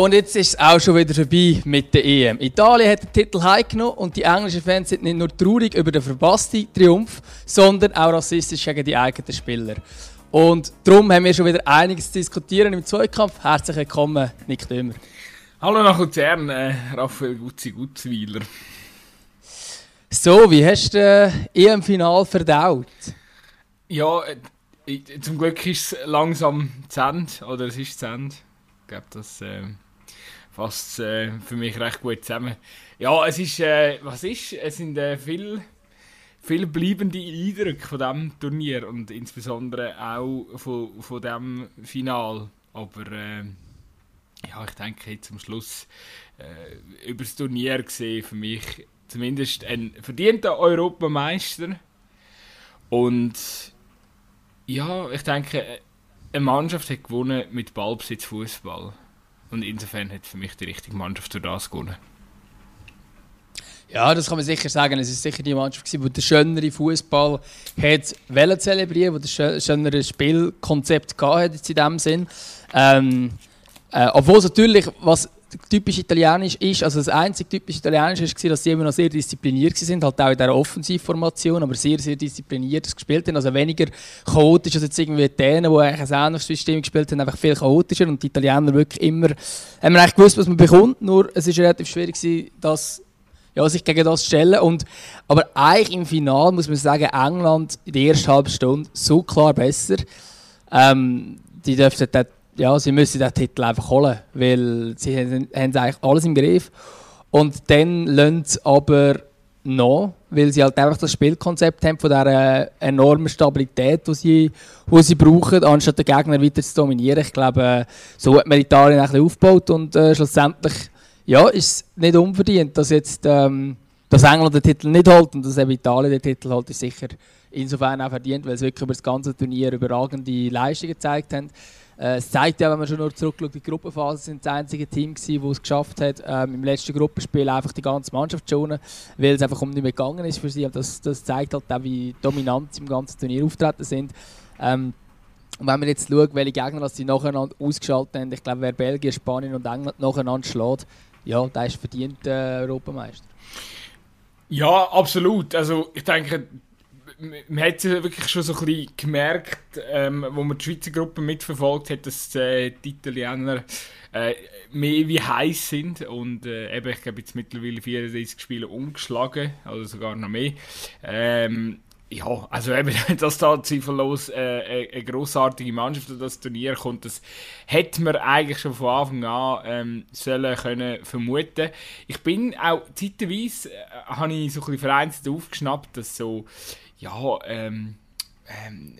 Und jetzt ist es auch schon wieder vorbei mit der EM. Italien hat den Titel heimgenommen und die englischen Fans sind nicht nur traurig über den verpassten Triumph, sondern auch rassistisch gegen die eigenen Spieler. Und darum haben wir schon wieder einiges zu diskutieren im Zweikampf. Herzlich willkommen, Nick Dömer. Hallo nach Luzern, äh, Raphael Gutzi Gutzweiler. So, wie hast du äh, EM-Final verdaut? Ja, äh, zum Glück ist es langsam zu Ende, oder es ist zu Ende. Ich glaube, das äh, fasst äh, für mich recht gut zusammen. Ja, es ist, äh, was ist, es sind äh, viele viel bleibende Eindrücke von diesem Turnier und insbesondere auch von, von diesem Final. Aber äh, ja, ich denke jetzt zum Schluss äh, über das Turnier gesehen für mich zumindest ein verdienter Europameister. Und ja, ich denke, eine Mannschaft hat gewonnen mit Ballbesitz Fußball. Und insofern hat für mich die richtige Mannschaft durch das gewonnen. Ja, das kann man sicher sagen. Es ist sicher die Mannschaft, die den schöneren Fußball hat zelebrieren, die das schönere Spielkonzept hatte in diesem Sinn. Ähm, äh, obwohl es natürlich, was typisch italienisch ist, also das einzige typisch italienisch war, dass sie immer noch sehr diszipliniert sind, halt auch in dieser Offensivformation, aber sehr, sehr diszipliniert gespielt haben, also weniger chaotisch als jetzt irgendwie die die ein ähnliches System gespielt haben, einfach viel chaotischer und die Italiener wirklich immer, haben wir eigentlich gewusst, was man bekommt, nur es ist relativ schwierig gewesen, ja, sich gegen das zu stellen. Und, aber eigentlich im Finale muss man sagen, England in der ersten halben Stunde so klar besser. Ähm, die dürften dort ja, sie müssen den Titel einfach holen, weil sie haben, haben eigentlich alles im Griff. Und dann lassen sie aber noch, weil sie halt einfach das Spielkonzept haben von dieser enormen Stabilität, die sie, die sie brauchen, anstatt den Gegner weiter zu dominieren. Ich glaube, so hat man Italien ein bisschen aufgebaut und äh, schlussendlich ja, ist es nicht unverdient, dass jetzt ähm, dass England den Titel nicht holt und dass eben Italien den Titel holt, ist sicher insofern auch verdient, weil sie wirklich über das ganze Turnier überragende Leistungen gezeigt haben. Äh, es zeigt ja, wenn man schon nur zurückschaut, die Gruppenphase sind das einzige Team gewesen, das es geschafft hat, ähm, im letzten Gruppenspiel einfach die ganze Mannschaft zu schonen, weil es einfach um nicht mehr gegangen ist für sie. Und das, das zeigt halt auch, wie dominant sie im ganzen Turnier auftreten sind. Ähm, und wenn man jetzt schaut, welche Gegner sie nacheinander ausgeschaltet haben, ich glaube, wer Belgien, Spanien und England nacheinander schlägt, ja, der ist verdient äh, Europameister. Ja, absolut. Also ich denke, man hat es wirklich schon so ein bisschen gemerkt, ähm, wo man die Schweizer Gruppe mitverfolgt hat, dass äh, die Italiener äh, mehr wie heiß sind und äh, eben, ich glaube jetzt mittlerweile 34 Spiele umgeschlagen, also sogar noch mehr. Ähm, ja, also eben, dass da zweifellos äh, eine grossartige Mannschaft an das Turnier kommt, das hätte man eigentlich schon von Anfang an ähm, sollen können vermuten. Ich bin auch zeitweise, äh, habe ich so ein bisschen vereinzelt aufgeschnappt, dass so ja, ähm, ähm,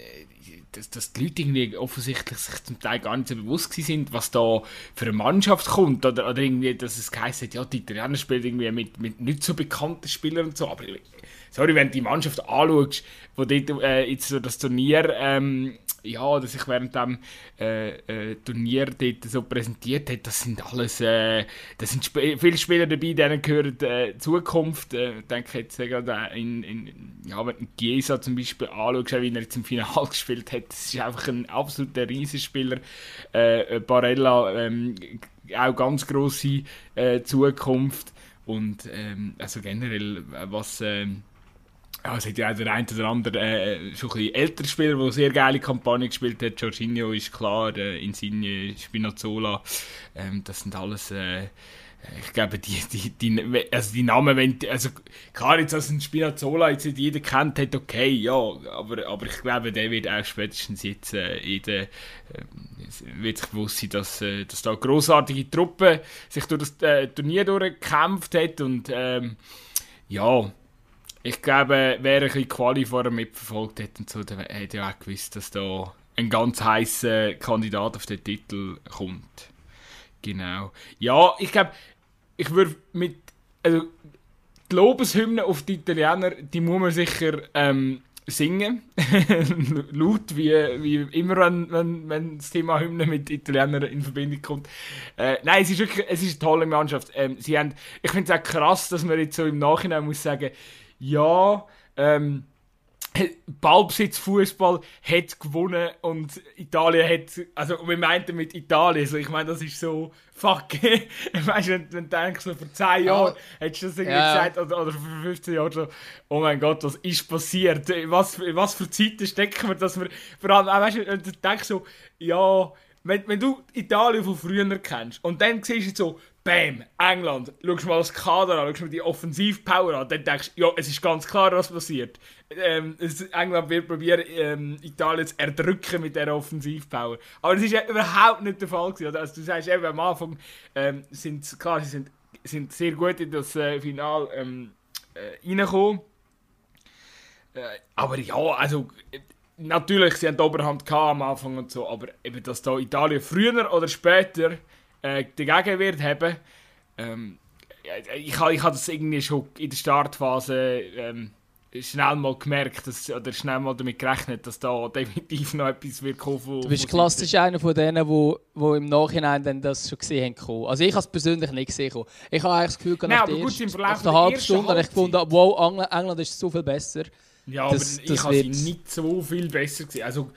dass, dass die Leute irgendwie offensichtlich sich zum Teil gar nicht so bewusst sind, was da für eine Mannschaft kommt. Oder, oder irgendwie, dass es geheißen hat, ja, die Italiener spielen irgendwie mit, mit nicht so bekannten Spielern und so. Aber sorry, wenn du die Mannschaft anschaust, wo dort, äh, jetzt so das Turnier ähm, ja, dass sich während dem äh, äh, Turnier dort so präsentiert hat, das sind alles, äh, das sind Sp viele Spieler dabei, denen gehört äh, Zukunft. Äh, ich denke jetzt äh, gerade in, in, ja, wenn du Chiesa zum Beispiel anschaust, wie er jetzt im Finale gespielt hat, das ist einfach ein absoluter Riesenspieler. Äh, äh, Barella, ähm, auch ganz grosse äh, Zukunft. Und ähm, also generell, was... Ähm, ja, es hat ja auch der eine oder andere äh, schon ein bisschen älterer Spieler, der sehr geile Kampagne gespielt hat. Jorginho ist klar, äh, Insigne, Spinazzola. Ähm, das sind alles, äh, ich glaube, die, die, die, also die Namen, wenn, also klar, jetzt als ein Spinazzola jetzt nicht jeder kennt hat, okay, ja, aber, aber ich glaube, der wird auch spätestens jetzt äh, jeder, äh, wird sich bewusst sein, dass, äh, dass da grossartige Truppe sich durch das äh, Turnier durchgekämpft hat und ähm, ja, ich glaube, wer ein bisschen Quali vorher mitverfolgt hat und so, der hätte ja auch gewusst, dass da ein ganz heißer Kandidat auf den Titel kommt. Genau. Ja, ich glaube, ich würde mit. Also, die Lobeshymne auf die Italiener, die muss man sicher ähm, singen. Laut, wie, wie immer, wenn, wenn, wenn das Thema Hymne mit Italienern in Verbindung kommt. Äh, nein, es ist wirklich es ist eine tolle Mannschaft. Ähm, sie haben, ich finde es auch krass, dass man jetzt so im Nachhinein muss sagen, ja, ähm, Ballbesitz Fußball hat gewonnen und Italien hat, also wir meinten mit Italien, also ich meine, das ist so, fuck, weißt du, wenn, wenn du denkst, so vor 10 Jahren hättest du das irgendwie ja. gesagt, oder, oder vor 15 Jahren so, oh mein Gott, was ist passiert, was, was für Zeiten stecken wir, dass wir, vor allem, weißt du, du denkst so, ja, wenn, wenn du Italien von früher kennst und dann siehst du so, Bam, England, schaust mal das Kader an, schaust mal die Offensivpower an, dann denkst du, ja, es ist ganz klar, was passiert. Ähm, England wird probieren, ähm, Italien zu erdrücken mit dieser Offensivpower. Aber das ist ja überhaupt nicht der Fall gewesen. Also du sagst eben am Anfang, ähm, sind, klar, sie sind, sind sehr gut in das äh, Finale ähm, äh, reingekommen. Äh, aber ja, also natürlich, sie haben die Oberhand am Anfang und so, aber eben, dass da Italien früher oder später äh, dagegen wird haben, ähm, ich, ich habe das irgendwie schon in der Startphase ähm, schnell mal gemerkt, dass, oder schnell mal damit gerechnet, dass da definitiv noch etwas wird kommen. du bist klassisch einer von denen, wo, wo im Nachhinein dann das schon gesehen haben. Also ich habe es persönlich nicht gesehen. Ich habe eigentlich das Gefühl, nach, Nein, der ersten, nach einer halben Stunde habe ich gefunden, wow, England ist so viel besser. Ja, das, aber ich habe sie nicht so viel besser gesehen. Also,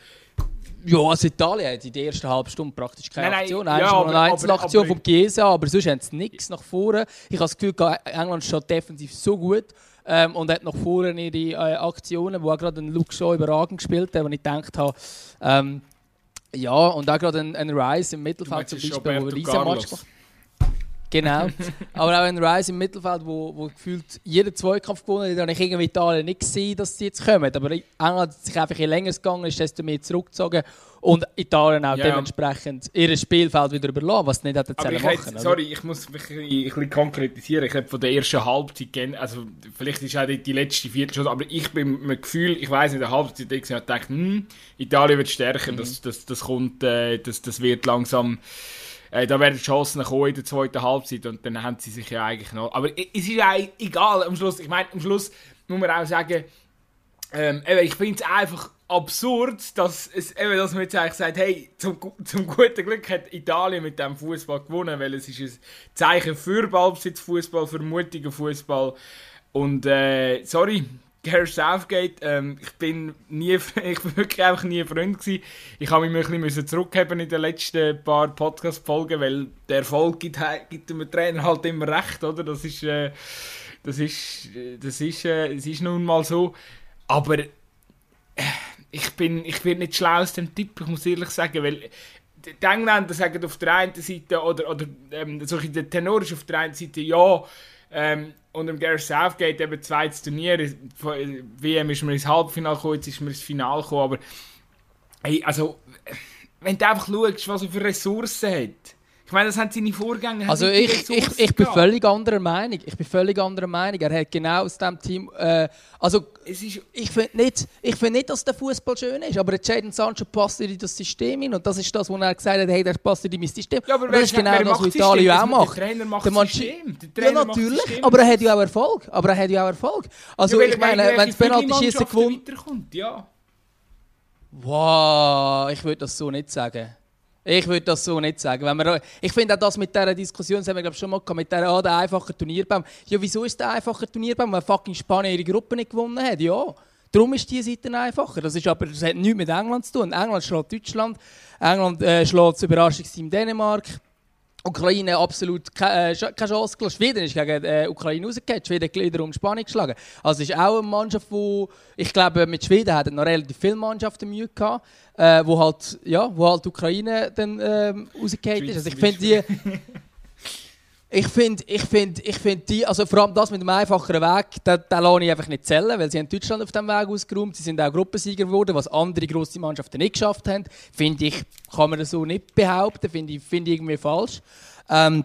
ja, also Italien hat in der ersten halben Stunde praktisch keine nein, Aktion. Nein, ja, aber, eine Einzelaktion vom Chiesa, aber sonst haben sie nichts nach vorne. Ich habe das Gefühl, England steht defensiv so gut ähm, und hat nach vorne ihre äh, Aktionen, wo auch gerade ein Luke Shaw überragend gespielt hat, wo ich gedacht habe, ähm, ja, und auch gerade ein, ein Rice im Mittelfeld zum Beispiel, wo riesen Match gemacht Genau. Aber auch ein Rice im Mittelfeld, wo, wo gefühlt jeden Zweikampf gewonnen hat, habe ich irgendwie Italien nicht gesehen, dass sie jetzt kommen. Aber England hat sich einfach je länger gegangen, ist desto mehr zurückgezogen. Und Italien auch ja. dementsprechend ihr Spielfeld wieder überlassen, was nicht hätte machen hätte, Sorry, ich muss mich ein bisschen konkretisieren. Ich habe von der ersten Halbzeit, also vielleicht ist auch die letzte Viertelstunde, aber ich bin mit dem Gefühl, ich weiß in der Halbzeit, ich habe gedacht, hm, Italien wird stärker, mhm. das, das, das kommt, äh, das, das wird langsam äh, da werden Chancen kommen in der zweiten Halbzeit und dann haben sie sich ja eigentlich noch. Aber es ist ja egal am Schluss. Ich meine, am Schluss muss man auch sagen, ähm, ich finde es einfach absurd, dass, es, eben, dass man jetzt eigentlich sagt, hey, zum, zum guten Glück hat Italien mit dem Fußball gewonnen, weil es ist ein Zeichen für Ballbesitzfußball, für mutigen Fußball. Und äh, sorry, Gareth Southgate, ähm, ich bin nie, ich bin wirklich einfach nie Freund gewesen. Ich habe mich ein bisschen zurückheben in den letzten paar Podcast-Folgen, weil der Erfolg gibt, gibt dem Trainer halt immer recht, oder? Das ist, äh, das ist, das ist, äh, es ist nun mal so. Aber äh, ich bin, ich bin nicht schlau aus dem Tipp, ich muss ehrlich sagen, weil die Engländer sagen auf der einen Seite, oder, oder ähm, solche der Tenor ist auf der einen Seite, ja, ähm, und im Gareth Southgate eben zweites Turnier. WM ist man ins Halbfinale gekommen, jetzt ist man ins Finale gekommen. Aber hey, also, wenn du einfach schaust, was er für Ressourcen hat. Ich meine, das haben seine Vorgänger. Also ich, ich, ich bin völlig anderer Meinung. Ich bin völlig anderer Meinung. Er hat genau aus dem Team. Äh, also es ist, ich finde nicht, ich find nicht, dass der Fußball schön ist, aber Jadon Sancho passt in das System hin und das ist das, wo er gesagt hat, hey, der passt in mein System. Ja, aber das ist genau das, was Italien auch macht. Der Trainer macht das System. ja, natürlich, System. aber er hat ja auch Erfolg. Aber er hat ja auch Erfolg. Also ja, ich meine, wenn das Penalty schießen gewonnen. Ja. Wow, ich würde das so nicht sagen. Ich würde das so nicht sagen. Wenn wir, ich finde auch das mit dieser Diskussion, das haben wir glaube schon mal gehabt, mit dieser, ah, der einfachen Turnierbaum. Ja, wieso ist der einfache Turnierbaum, weil fucking Spanien ihre Gruppe nicht gewonnen hat? Ja, darum ist diese Seite einfacher. Das, ist aber, das hat nichts mit England zu tun. England schlägt Deutschland, England äh, schlägt das Überraschungsteam Dänemark. Ukraine absolut keine, äh, keine Chance gelassen. Schweden ist gegen äh, Ukraine rausgegangen. Schweden hat wiederum Spanien geschlagen. Also es ist auch eine Mannschaft, wo ich glaube, mit Schweden hatten noch relativ viele Mannschaften Mühe gehabt, äh, wo halt, ja, wo halt Ukraine dann ähm, rausgegangen ist. Also ich finde die, ich finde, ich finde, ich finde die, also vor allem das mit dem einfacheren Weg, den, den lasse ich einfach nicht zählen, weil sie haben Deutschland auf dem Weg ausgeräumt, sie sind auch Gruppensieger geworden, was andere grosse Mannschaften nicht geschafft haben. Finde ich, kann man das so nicht behaupten, finde ich, finde ich irgendwie falsch. Ähm,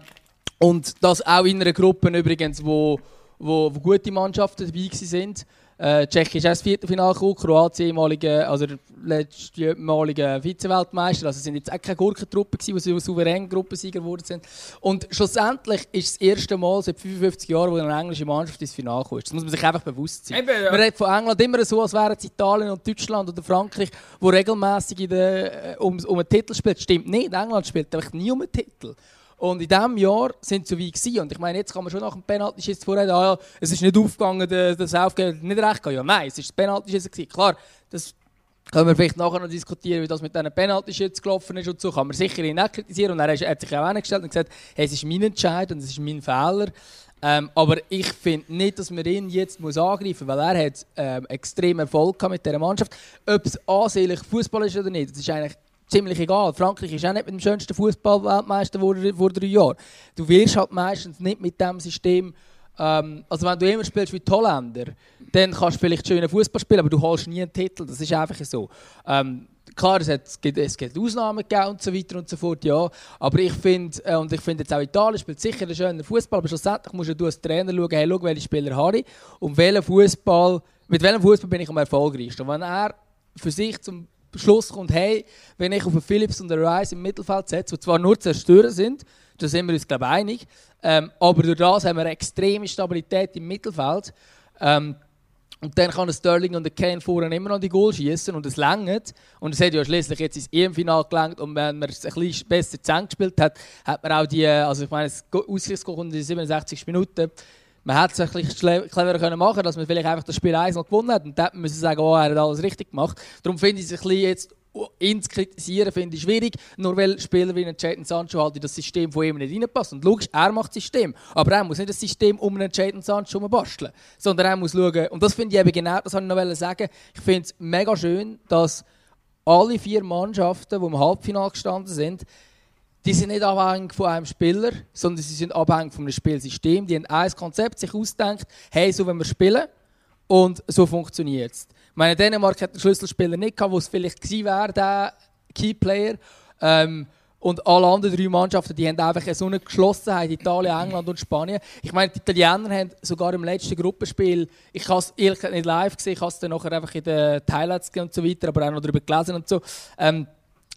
und das auch in einer Gruppe übrigens, wo, wo, wo gute Mannschaften dabei sind. Äh, Tschechien ist auch ins Viertelfinale gekommen, Kroatien ehemalige, also der letztmalige Vize-Weltmeister. Also es sind jetzt auch keine Gurkentruppe gewesen, die souverän Gruppensieger geworden sind. Und schlussendlich ist es das erste Mal seit 55 Jahren, wo eine englische Mannschaft ins Finale kommt. Das muss man sich einfach bewusst sein. Eben, ja. Man redet von England immer so, als wären es Italien und Deutschland oder Frankreich, wo regelmäßig um, um einen Titel spielt. Stimmt nicht. England spielt einfach nie um einen Titel. Und in diesem Jahr sind sie so wie gewesen. Und ich meine, jetzt kann man schon nach dem Penalty-Schiss vorreden, ah ja, es ist nicht aufgegangen, das Aufgeben nicht recht Ja, nein, es ist Penalty-Schiss gewesen. Klar, das können wir vielleicht nachher noch diskutieren, wie das mit diesen Penalty-Schützen gelaufen ist und so. Kann man sicher ihn auch kritisieren. Und er hat sich auch angestellt und gesagt, hey, es ist mein Entscheid und es ist mein Fehler. Ähm, aber ich finde nicht, dass man ihn jetzt muss angreifen muss, weil er hat ähm, extrem Erfolg mit dieser Mannschaft. Ob es ansehnlich Fußball ist oder nicht, das ist eigentlich ziemlich egal. Frankreich ist auch nicht mit dem schönsten Fußball-Weltmeister vor, vor drei Jahren. Du wirst halt meistens nicht mit dem System ähm, also wenn du immer spielst wie die Holländer, dann kannst du vielleicht schönen Fußball spielen, aber du holst nie einen Titel. Das ist einfach so. Ähm, klar, es, hat, es, gibt, es gibt Ausnahmen gegeben und so weiter und so fort, ja. Aber ich finde, äh, und ich finde jetzt auch Italien spielt sicher einen schönen Fußball, aber schlussendlich musst du als Trainer schauen, hey, schau, welche Spieler habe ich und welchen Fußball, mit welchem Fußball bin ich am erfolgreichsten. Und wenn er für sich zum Schluss kommt, hey, wenn ich auf einen Phillips und einen Rice im Mittelfeld setze, die zwar nur Zerstörer sind, da sind wir uns, glaube ich, einig. Ähm, aber durch das haben wir eine extreme Stabilität im Mittelfeld. Ähm, und dann kann Sterling und der Kane vorne immer noch die Goal schießen und es längert. Und es hat ja schließlich jetzt ins EM-Final gelangt und wenn man es ein bisschen besser zusammengespielt hat, hat man auch die, also ich meine, das Ausgleichsgoal in 67 Minuten, man hätte es ein bisschen cleverer können dass man vielleicht einfach das Spiel 1 noch gewonnen hat und dann müssen sie sagen, oh, er hat alles richtig gemacht. Darum finde ich es ein bisschen jetzt ihn kritisieren finde ich schwierig, nur weil Spieler wie Jadon Sancho halt in das System von ihm nicht reinpassen. Und logisch, er macht das System, aber er muss nicht das System um einen Jadon Sancho basteln, sondern er muss schauen, und das finde ich eben genau, das wollte ich noch sagen, ich finde es mega schön, dass alle vier Mannschaften, die im Halbfinale gestanden sind, die sind nicht abhängig von einem Spieler, sondern sie sind abhängig von einem Spielsystem. Die haben ein Konzept sich ausgedacht, hey, so wenn wir spielen und so funktioniert es meine, Dänemark hat den Schlüsselspieler nicht gehabt, wo es vielleicht gewesen wäre, der Keyplayer. Ähm, und alle anderen drei Mannschaften, die haben einfach so eine Geschlossenheit, Italien, England und Spanien. Ich meine, die Italiener haben sogar im letzten Gruppenspiel, ich habe es ehrlich nicht live gesehen, ich habe es dann nachher einfach in den Highlights und so weiter, aber auch noch darüber gelesen und so. Ähm,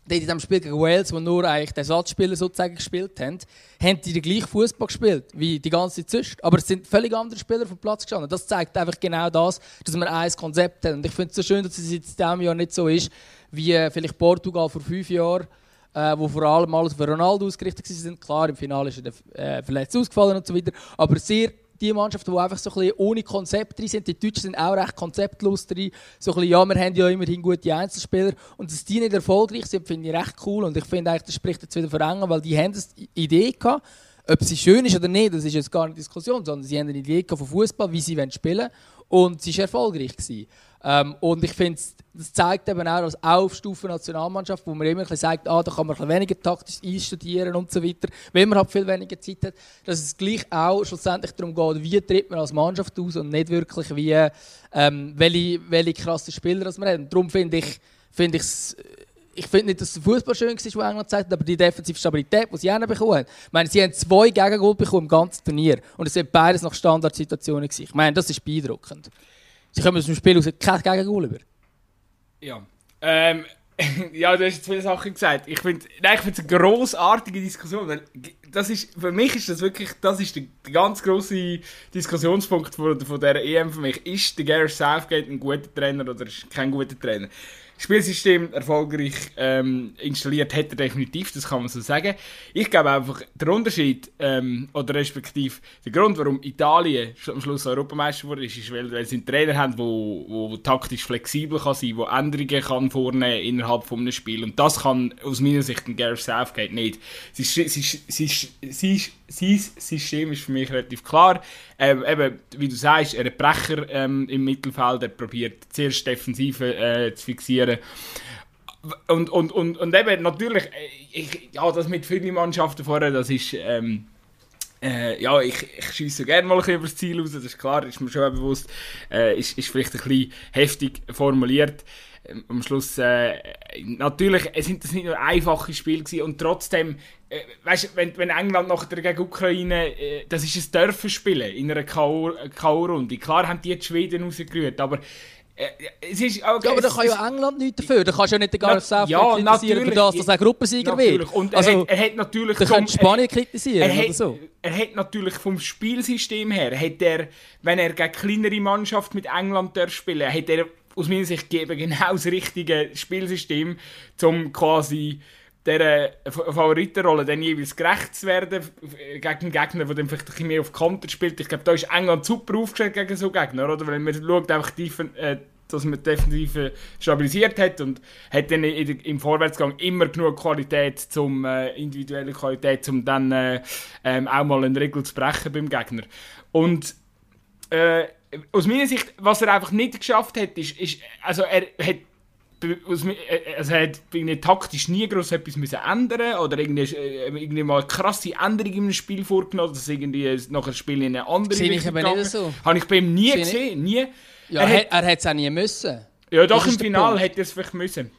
die in diesem Spiel gegen Wales, wo nur eigentlich die Ersatzspieler sozusagen gespielt haben, haben die den gleichen Fußball gespielt wie die ganze Zeit Aber es sind völlig andere Spieler vom Platz gestanden. Das zeigt einfach genau das, dass wir ein Konzept haben. Und ich finde es so schön, dass es jetzt in diesem Jahr nicht so ist, wie äh, vielleicht Portugal vor fünf Jahren, äh, wo vor allem alles für Ronaldo ausgerichtet waren. Klar, im Finale ist er äh, verletzt ausgefallen und so weiter. Aber sehr die Mannschaften, die einfach so ein bisschen ohne Konzept drin sind. Die Deutschen sind auch recht konzeptlos drin. So ein bisschen, ja, wir haben ja immerhin gute Einzelspieler. Und dass die nicht erfolgreich sind, finde ich recht cool. Und ich finde eigentlich, das spricht jetzt wieder für England, weil die haben eine Idee gehabt. Ob sie schön ist oder nicht, das ist jetzt gar nicht Diskussion, sondern sie haben eine Idee von Fußball, wie sie spielen wollen. Und sie war erfolgreich. Ähm, und ich finde, das zeigt eben auch als Aufstufe Nationalmannschaft, wo man immer ein sagt, ah, da kann man ein weniger taktisch einstudieren und so weiter, wenn man halt viel weniger Zeit hat, dass es gleich auch schlussendlich darum geht, wie tritt man als Mannschaft aus und nicht wirklich wie, ähm, welche, welche krassen Spieler man hat. Und darum finde ich, finde ich ich finde nicht, dass der Fußball schön war, was England zeigt, aber die defensive Stabilität, die sie bekommen haben. Ich meine, sie haben zwei Gegengol bekommen im ganzen Turnier. Und es sind beides nach Standardsituationen. Ich meine, das ist beeindruckend. Sie kommen aus dem Spiel aus kein Gegengol über. Ja. Ähm, ja, du hast jetzt viele Sachen gesagt. Ich finde es eine grossartige Diskussion. Das ist, für mich ist das wirklich das ist der, der ganz grosse Diskussionspunkt von, von dieser EM für mich. Ist der Gareth Southgate ein guter Trainer oder ist kein guter Trainer? Spielsystem erfolgreich ähm, installiert hat er definitiv, das kann man so sagen. Ich glaube einfach, der Unterschied, ähm, oder respektive der Grund, warum Italien am Schluss Europameister wurde, ist, ist weil, weil sie einen Trainer haben, wo, wo taktisch flexibel kann sein der Änderungen kann vornehmen innerhalb von einem Spiel. Und das kann aus meiner Sicht ein Gareth Southgate nicht. Sein, System ist für mich relativ klar. Ähm, eben, wie du sagst, er hat Brecher ähm, im Mittelfeld, er probiert zuerst Defensive äh, zu fixieren. Und, und, und, und eben natürlich, äh, ich, ja, das mit vielen Mannschaften vorher, das ist. Ähm, äh, ja, ich, ich schieße gerne mal ein bisschen über das Ziel raus, das ist klar, ist mir schon bewusst. Äh, ist, ist vielleicht ein bisschen heftig formuliert. Ähm, am Schluss, äh, natürlich, sind das nicht nur einfache Spiele gewesen und trotzdem, äh, weißt, wenn, wenn England nachher gegen Ukraine, äh, das ist ein Dörfer spielen in einer K.O.-Runde. Klar haben die jetzt Schweden rausgerührt, aber es ist, okay, ja, aber da kann ja England nichts dafür. Da kannst du ja nicht den Gareth Southgate ja, kritisieren, für das, dass er Gruppensieger wird. Und also, er, hat, er hat natürlich... Da könnte Spanien kritisieren er, er hat, so. Er hat natürlich vom Spielsystem her, hat er, wenn er gegen kleinere Mannschaft mit England spielen darf, hat er aus meiner Sicht genau das richtige Spielsystem, um quasi dieser Favoritenrolle dann jeweils gerecht zu werden gegen einen Gegner, der dann vielleicht ein mehr auf Konter spielt. Ich glaube, da ist England super aufgestellt gegen so Gegner, oder? Weil man schaut einfach die, äh, dass man Defensive stabilisiert hat und hat dann im Vorwärtsgang immer genug Qualität, zum, äh, individuelle Qualität, um dann äh, ähm, auch mal eine Regel zu brechen beim Gegner. Und äh, aus meiner Sicht, was er einfach nicht geschafft hat, ist, ist also er hat also er hat irgendwie taktisch nie groß etwas müssen ändern oder irgendwie, äh, irgendwie mal eine krasse Änderung im Spiel vorgenommen, dass irgendwie nach dem Spiel in eine andere Sehe ich aber nicht so. Habe ich bei ihm nie Sehe gesehen, nie. Ja, er hat es auch nie müssen. Ja, doch im Finale hätte er es vielleicht müssen.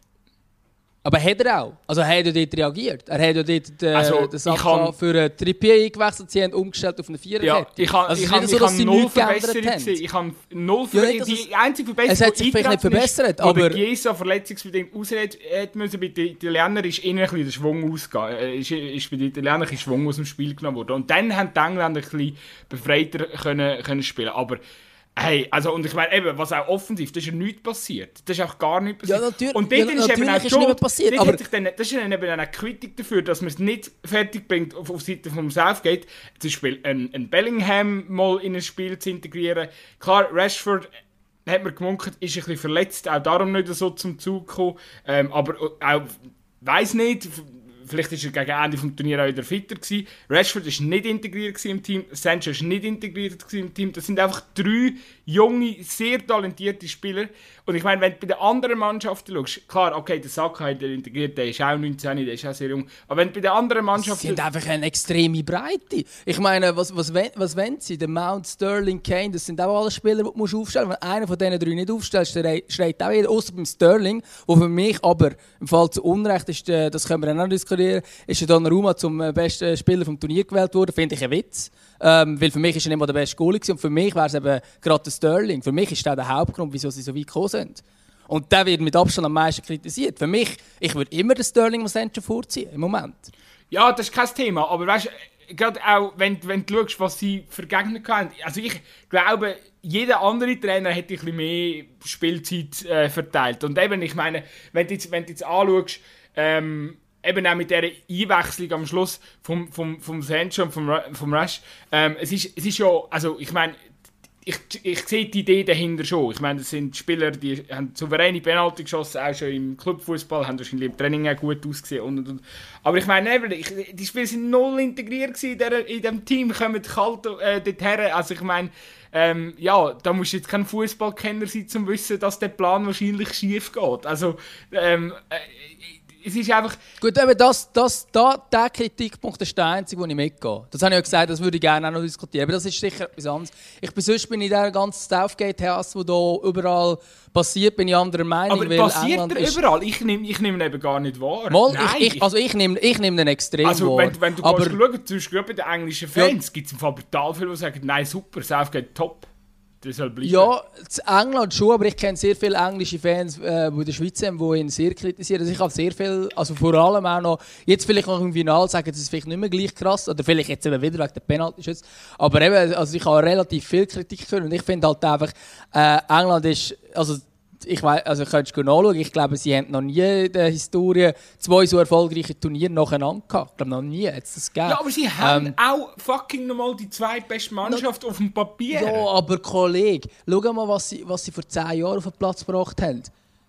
Aber hat er auch? Also hat er dort reagiert? Er hat ja dort den, also, den Sachen für einen Trippier eingewechselt, sie haben umgestellt auf eine Viererkette. Ja, ich kann, also ich kann, so, ich null Verbesserung gesehen. Ich habe null Verbesserung ja, Die einzige Verbesserung, Es hat sich vielleicht nicht verbessert, aber... Wo Chiesa verletzungsbedingt ausreden müssen, bei den Italienern ist ihnen ein bisschen der Schwung ausgegangen. Äh, ist, ist bei den Italienern ein Schwung aus dem Spiel genommen worden. Und dann haben die Engländer ein bisschen befreiter können, können spielen Aber Hey, also und ich meine eben, was auch offensiv, das ist ja nichts passiert. Das ist auch gar nichts passiert. Ja, natürlich, und dort ja, ist eben auch ist nicht passiert. Aber dann, das ist dann eben eine Kritik dafür, dass man es nicht fertig bringt, auf, auf Seite vom Southgate, zum Beispiel ein, ein Bellingham mal in ein Spiel zu integrieren. Klar, Rashford hat man gemunkelt, ist ein bisschen verletzt, auch darum nicht so zum Zug gekommen. Ähm, aber auch, weiß nicht, vielleicht ist er gegen Ende des Turniers auch wieder fitter gewesen. Rashford war nicht integriert im Team, Sancho war nicht integriert im Team. Das sind einfach drei junge, sehr talentierte Spieler. Und ich meine, wenn du bei den anderen Mannschaften schaust, klar, okay, der Saka hat er integriert, der ist auch 19, der ist auch sehr jung. Aber wenn du bei den anderen Mannschaften... Sie sind einfach eine extreme Breite. Ich meine, was, was, was wollen sie? Der Mount, Sterling, Kane, das sind auch alle Spieler, die du musst aufstellen musst. Wenn einer von diesen drei nicht aufstellst, schreit auch jeder, außer beim Sterling, wo für mich aber im Fall zu Unrecht ist, äh, das können wir dann auch diskutieren, ist der Donnarumma zum äh, besten Spieler vom Turnier gewählt worden. Finde ich ein Witz. Ähm, weil für mich ist er nicht mal der beste Goalie und für mich wäre es eben gerade der Sterling. Für mich ist das der Hauptgrund, wieso sie so weit gekommen sind. Und der wird mit Abstand am meisten kritisiert. Für mich, ich würde immer den Sterling und Sancho vorziehen, im Moment. Ja, das ist kein Thema, aber weißt du, gerade auch, wenn, wenn du schaust, was sie für Gegner haben. Also ich glaube, jeder andere Trainer hätte ein bisschen mehr Spielzeit äh, verteilt. Und eben, ich meine, wenn du jetzt, wenn du jetzt anschaust, ähm, eben auch mit dieser Einwechslung am Schluss vom, vom, vom Sancho und vom, vom Rush, ähm, es, ist, es ist ja, also ich meine, ich, ich sehe die Idee dahinter schon. Ich meine, das sind Spieler, die haben souveräne Penalty geschossen, auch schon im Clubfußball, haben wahrscheinlich im Training auch gut ausgesehen. Und, und, und. Aber ich meine, ich, die Spieler sind null integriert in, diesem Team, kommen kalt äh, dorthin. Also ich meine, ähm, ja, da musst du jetzt kein Fußballkenner sein, um zu wissen, dass der Plan wahrscheinlich schief geht. Also, ähm, äh, es ist einfach... Gut, eben das, das, da, der Kritikpunkt ist der einzige, wo ich mitgehe. Das habe ich ja gesagt, das würde ich gerne auch noch diskutieren. Aber das ist sicher etwas anderes. Ich bin sonst bin in dieser ganzen Southgate-Hass, wo da überall passiert, bin ich anderer Meinung. Aber passiert England er überall? Ich nehme ich nehm ihn eben gar nicht wahr. Mal, Nein, ich, ich, also ich nehme ich nehm den extrem also, wahr. Wenn, wenn du aber, schaust, zum Beispiel bei den englischen Fans, ja. gibt es im Fall brutal viele, die sagen, nein, super, Southgate top. Soll bleiben. Ja, England schon, aber ich kenne sehr viele englische Fans, äh, die in der Schweiz sind, die ihn sehr kritisieren. Also ich habe sehr viel, also vor allem auch noch, jetzt vielleicht noch im Finale sagen, das ist vielleicht nicht mehr gleich krass, oder vielleicht jetzt eben wieder wegen der penalty aber eben, also ich habe relativ viel Kritik gehört und ich finde halt einfach, äh, England ist, also ich weiß, also könntest du nachschauen, ich glaube, sie haben noch nie in der Historie zwei so erfolgreiche Turniere nacheinander gehabt. Ich glaube, noch nie hat es das gegeben. Ja, aber sie haben ähm, auch fucking nochmal die zweitbeste Mannschaft no, auf dem Papier. Ja, aber Kollege, schau mal, was sie, was sie vor zehn Jahren auf den Platz gebracht haben.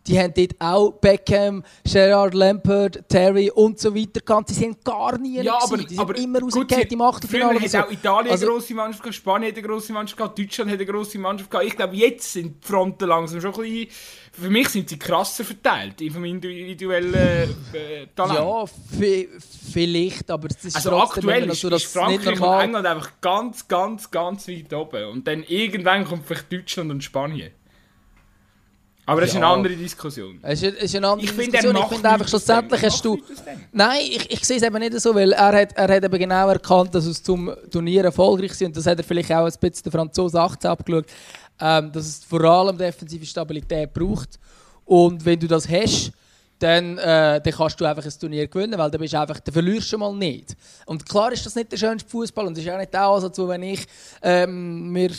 Die haben dort auch Beckham, Gerard Lampert, Terry und so weiter gehabt. Die sind gar nie ja, aber, die sind aber immer rausgekehrt im Achtelfinale. Früher hat auch Italien also, eine grosse Mannschaft gehabt, Spanien hat eine grosse Mannschaft gehabt, Deutschland hat eine grosse Mannschaft gehabt. Ich glaube, jetzt sind die Fronten langsam schon ein bisschen... Für mich sind sie krasser verteilt, vom individuellen äh, Talent. Ja, vielleicht, aber es ist also aktuell ist, so, ist Frankreich und England einfach ganz, ganz, ganz weit oben. Und dann irgendwann kommt vielleicht Deutschland und Spanien. Aber das ja. ist eine andere Diskussion. Es ist, ist eine andere ich Diskussion. ich finde einfach, schlussendlich hast du... Nein, ich, ich sehe es eben nicht so, weil er hat, er hat eben genau erkannt, dass es zum Turnier erfolgreich ist. Und das hat er vielleicht auch ein bisschen der Franzose 18 abgeschaut, ähm, dass es vor allem defensive Stabilität braucht. Und wenn du das hast, dann, äh, dann kannst du einfach ein Turnier gewinnen, weil dann, bist einfach, dann verlierst du mal nicht. Und klar ist das nicht der schönste Fußball und es ist auch nicht der Ansatz, wo wenn ich ähm, wir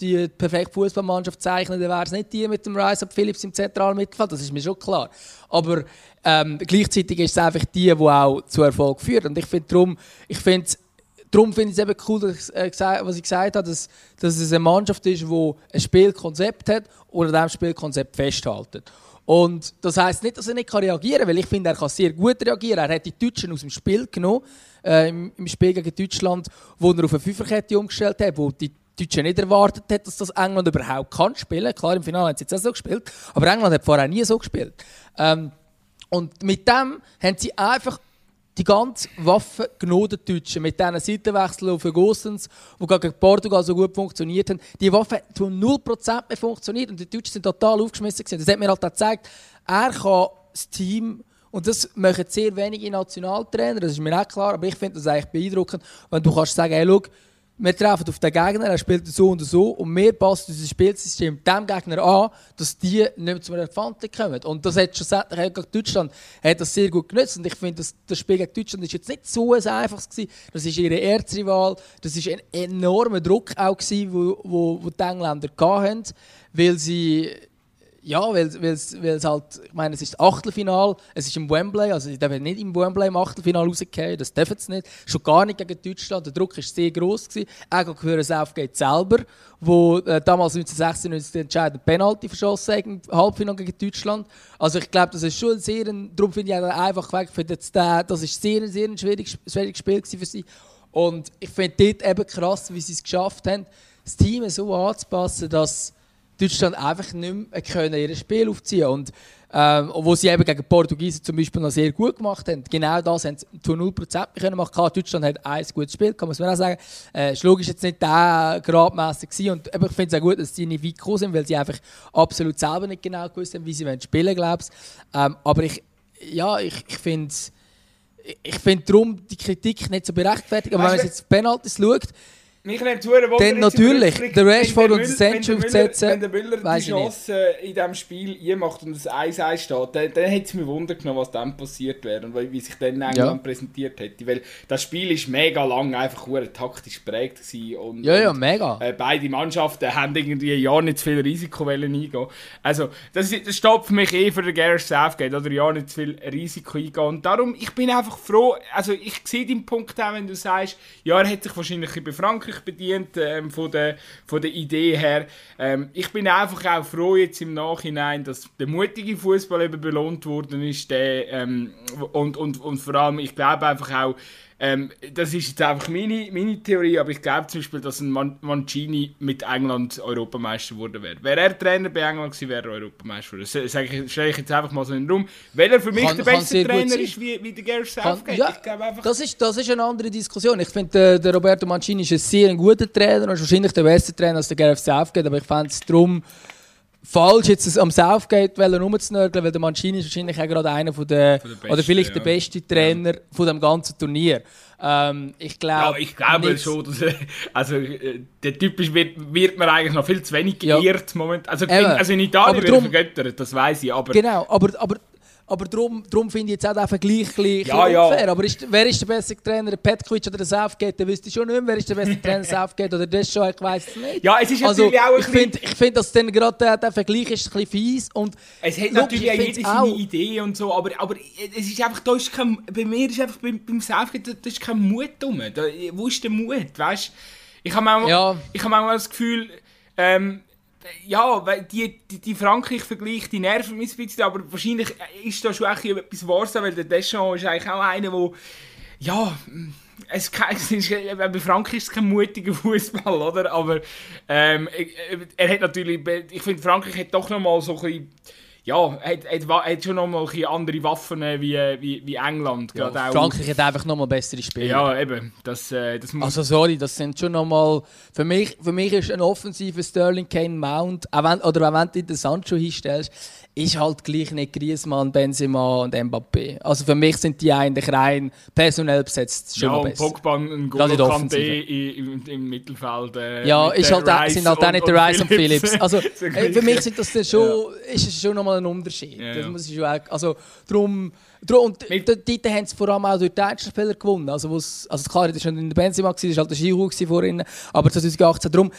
die perfekte Fußballmannschaft zeichnen, dann wäre es nicht die mit dem Rise Up Phillips im zentralen Mittelfeld, das ist mir schon klar. Aber ähm, gleichzeitig ist es einfach die, die auch zu Erfolg führt. Und ich finde darum, ich finde Darum finde ich es eben cool, dass äh, was ich gesagt habe, dass, dass es eine Mannschaft ist, die ein Spielkonzept hat und an diesem Spielkonzept festhält. Und das heisst nicht, dass er nicht reagieren kann, weil ich finde, er kann sehr gut reagieren. Er hat die Deutschen aus dem Spiel genommen, äh, im, im, Spiel gegen Deutschland, wo er auf eine Fünferkette umgestellt hat, wo die Deutschen nicht erwartet hat, dass das England überhaupt kann spielen. Klar, im Finale haben sie jetzt auch so gespielt, aber England hat vorher nie so gespielt. Ähm, und mit dem haben sie einfach die ganze Waffe genommen, Deutschen, mit diesen Seitenwechseln auf Gossens, die gegen Portugal so gut funktioniert haben. Die Waffe hat zu 0% mehr funktioniert und die Deutschen sind total aufgeschmissen. Gewesen. Das hat mir halt gezeigt, er kann das Team, und das machen sehr wenige Nationaltrainer, das ist mir auch klar, aber ich finde das eigentlich beeindruckend, wenn du kannst sagen, hey, schau, wir treffen auf den Gegner, er spielt so und so und wir passen unser Spielsystem dem Gegner an, dass die nicht zu einer Pfante kommen. Und das hat schlussendlich gegen Deutschland hat das sehr gut genutzt und ich finde, das, Spiel gegen Deutschland ist jetzt nicht so ein einfaches gewesen. Das ist ihre Erzrival, das ist ein enormer Druck auch gewesen, wo, wo, wo die Engländer hatten, weil sie ja, weil, es halt, ich meine, es ist das Achtelfinal, es ist im Wembley, also sie dürfen nicht im Wembley im Achtelfinal rausgehen, das dürfen sie nicht. Schon gar nicht gegen Deutschland, der Druck war sehr groß gewesen. Auch für Southgate selber, wo äh, damals 1996 den entscheidenden Penalty verschossen hat im Halbfinale gegen Deutschland. Also ich glaube, das ist schon sehr, ein, darum finde ich einfach weg, das, das ist sehr, sehr ein schwieriges, schwieriges Spiel für sie. Und ich finde dort eben krass, wie sie es geschafft haben, das Team so anzupassen, dass Deutschland einfach nicht mehr können ihr Spiel aufziehen und ähm, wo sie eben gegen Portugiesen zum Beispiel noch sehr gut gemacht haben. Genau das haben sie zu 0% können machen. Deutschland hat ein gutes Spiel, kann man auch sagen. Äh, ist logisch jetzt nicht der gradmäßig gewesen. und ich finde es auch gut, dass sie nicht weit gekommen sind, weil sie einfach absolut selber nicht genau gewusst haben, wie sie spielen wollen, ähm, aber ich, ja, ich, ich finde ich finde darum die Kritik nicht so berechtfertigt. Aber weißt, wenn man jetzt Penalties schaut, mich nimmt zu Wunder, Dann natürlich, der Rashford und Sancho aufzusetzen. Wenn der Müller die Chance in diesem Spiel macht und das 1-1 steht, dann, dann hätte es mich Wunder genommen, was dann passiert wäre und wie sich dann England ja. präsentiert hätte. Weil das Spiel ist mega lang einfach nur taktisch geprägt und, Ja, ja, mega. Äh, beide Mannschaften haben irgendwie ja nicht zu viel Risiko eingehen Also, das, das steht für mich eh für den Gareth Southgate, oder ja nicht zu viel Risiko eingehen. Und darum, ich bin einfach froh, also ich sehe den Punkt auch, wenn du sagst, ja, er hat sich wahrscheinlich bei Frankreich wirklich bedient ähm, von, der, von der Idee her. Ähm, ich bin einfach auch froh jetzt im Nachhinein, dass der mutige Fußball eben belohnt worden ist. Der, ähm, und, und, und vor allem, ich glaube einfach auch, ähm, das ist jetzt einfach meine, meine Theorie, aber ich glaube zum Beispiel, dass ein Man Mancini mit England Europameister geworden wäre. Wäre er Trainer bei England gewesen, wäre er Europameister geworden. Das ich, stelle ich jetzt einfach mal so in den Raum. Weil er für mich kann, der beste Trainer ist wie, wie der Gareth Southgate. Ja, ich einfach... das, ist, das ist eine andere Diskussion. Ich finde, der, der, Roberto Mancini ist ein sehr guter Trainer und ist wahrscheinlich der beste Trainer als der Gareth Southgate, aber ich fände es darum falsch, jetzt am Southgate rumzunörgeln, weil der Mancini ist wahrscheinlich auch gerade einer von der, von der oder vielleicht ja. der beste Trainer ja. von dem ganzen Turnier. Ähm, ich, glaub, ja, ich glaube schon, dass also äh, der typisch wird, wird man eigentlich noch viel zu wenig geehrt ja. Moment. Also, in, also in Italien wird er vergöttert, das weiß ich, aber... Genau, aber, aber aber darum, darum finde ich jetzt auch den Vergleich gleich ja, ja. unfair. Aber ist, wer ist der beste Trainer, Petkovic oder der Southgate? Dann wüsste ich schon nicht mehr, wer ist der beste Trainer, Southgate oder das schon, ich weiß es nicht. Ja, es ist also, natürlich auch ein Ich finde, find, dass dann gerade der, der, Vergleich ist ein bisschen fies. Und es hat natürlich auch jede seine Idee und so, aber, aber es ist einfach, da ist kein, bei mir ist einfach beim, beim Southgate, da ist kein Mut drum. Da, wo ist der Mut, weißt Ich habe manchmal, ja. ich hab manchmal das Gefühl, ähm, ja, die, die, die Frankreich-Vergleich, die nerven mich ein bisschen, aber wahrscheinlich ist da schon etwas Wahres, weil der Deschamps ist eigentlich auch einer, der, ja, es, es ist, bei Frankreich ist es kein mutiger Fußball, oder? Aber ähm, er hat natürlich, ich finde, Frankreich hat doch noch mal so ein bisschen ja, hat, hat, hat schon noch mal andere Waffen äh, wie, wie, wie England. Ja, Frankreich hat einfach noch mal bessere Spieler. Ja, eben. Das, äh, das also sorry, das sind schon noch mal... Für mich, für mich ist ein offensiver Sterling Kane Mount, auch wenn, oder auch wenn du den Sancho hinstellst, ist halt gleich nicht Griezmann, Benzema und Mbappé. Also für mich sind die eigentlich rein personell besetzt schon ja, besser. Ja, Pogba und N'Golo Kanté im, im Mittelfeld. Äh, ja, ist halt, sind halt auch nicht der Rice und Phillips. Also äh, für mich sind das dann schon, ja. ist es schon nochmal ein Unterschied. Ja. Das muss ich auch, also, drum, drum, und dort haben sie vor allem auch durch die Einzelspieler gewonnen. Also, also klar, das war schon in der Benzema, das war halt der Giroud vorhin, aber 2018, darum,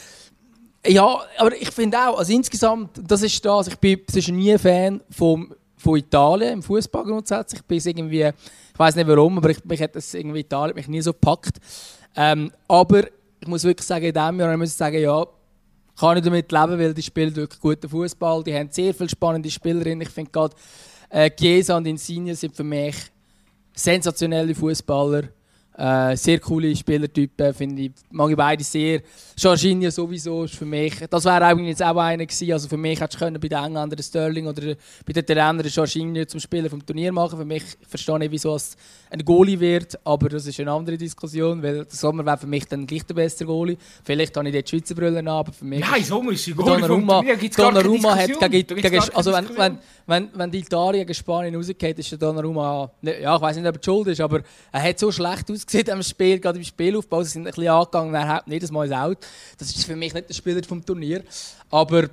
ja, aber ich finde auch, also insgesamt, das ist das, ich bin zwischen nie Fan vom, von Italien im Fußball grundsätzlich. Ich bin irgendwie, ich weiß nicht warum, aber ich, mich hat das irgendwie Italien mich nie so gepackt. Ähm, aber ich muss wirklich sagen, in diesem Jahr muss ich sagen, ja, kann ich damit leben, weil die spielen wirklich guten Fußball. Die haben sehr viele spannende Spielerinnen. Ich finde gerade äh, Chiesa und Insigne sind für mich sensationelle Fußballer. Äh, sehr coole Spielertypen, finde ich. Mag ich beide sehr. Jorginho sowieso ist für mich. Das wäre eigentlich jetzt auch einer gewesen. Also für mich hätte ich bei den Engländern Sterling oder bei den Italienern Jorginho zum Spielen vom Turnier machen. Für mich ich verstehe nicht, wieso es ein Goalie wird, aber das ist eine andere Diskussion, weil der Sommer wäre für mich dann gleich der beste Goalie. Vielleicht habe ich die Schweizer Brille an, aber für mich. Nein, Sommer ist die Goalie Donnarumma, Donnarumma hat gegen, gegen, also wenn, wenn, wenn, wenn die Italien gegen Spanien rausgeht, ist der Donnarumma, ja ich weiß nicht, ob er schuld ist, aber er hat so schlecht ausgesehen gesehen am Spiel, gerade im Spielaufbau, sie sind ein bisschen angegangen, er hat nicht das Mal out. Das ist für mich nicht der Spieler vom Turnier. Aber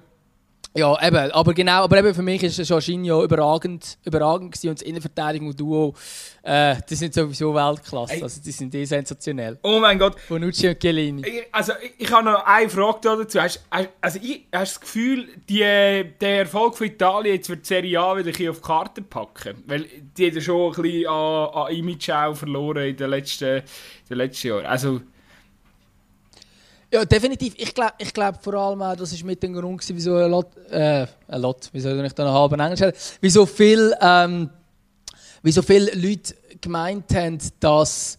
ja, eben, aber genau, aber eben für mich ist Jorginho überragend, überragend gewesen und das Innenverteidigung und Duo, äh, die sind sowieso Weltklasse, Ey. also die sind eh sensationell. Oh mein Gott. Bonucci und Chiellini. Also ich, ich habe noch eine Frage dazu. Hast, also ich, hast das Gefühl, die, der Erfolg von Italien jetzt wird die Serie A wieder ein auf die Karte packen? Weil die haben schon ein bisschen an, an Image auch verloren in den letzten, in den letzten Jahren. Also ja, definitiv. Ich glaube ich glaub vor allem das ist mit dem Grund, wieso ein Lot, äh, ein Lot, wieso ich da noch halb Englisch wieso viel, ähm, wieso viele Leute gemeint haben, dass,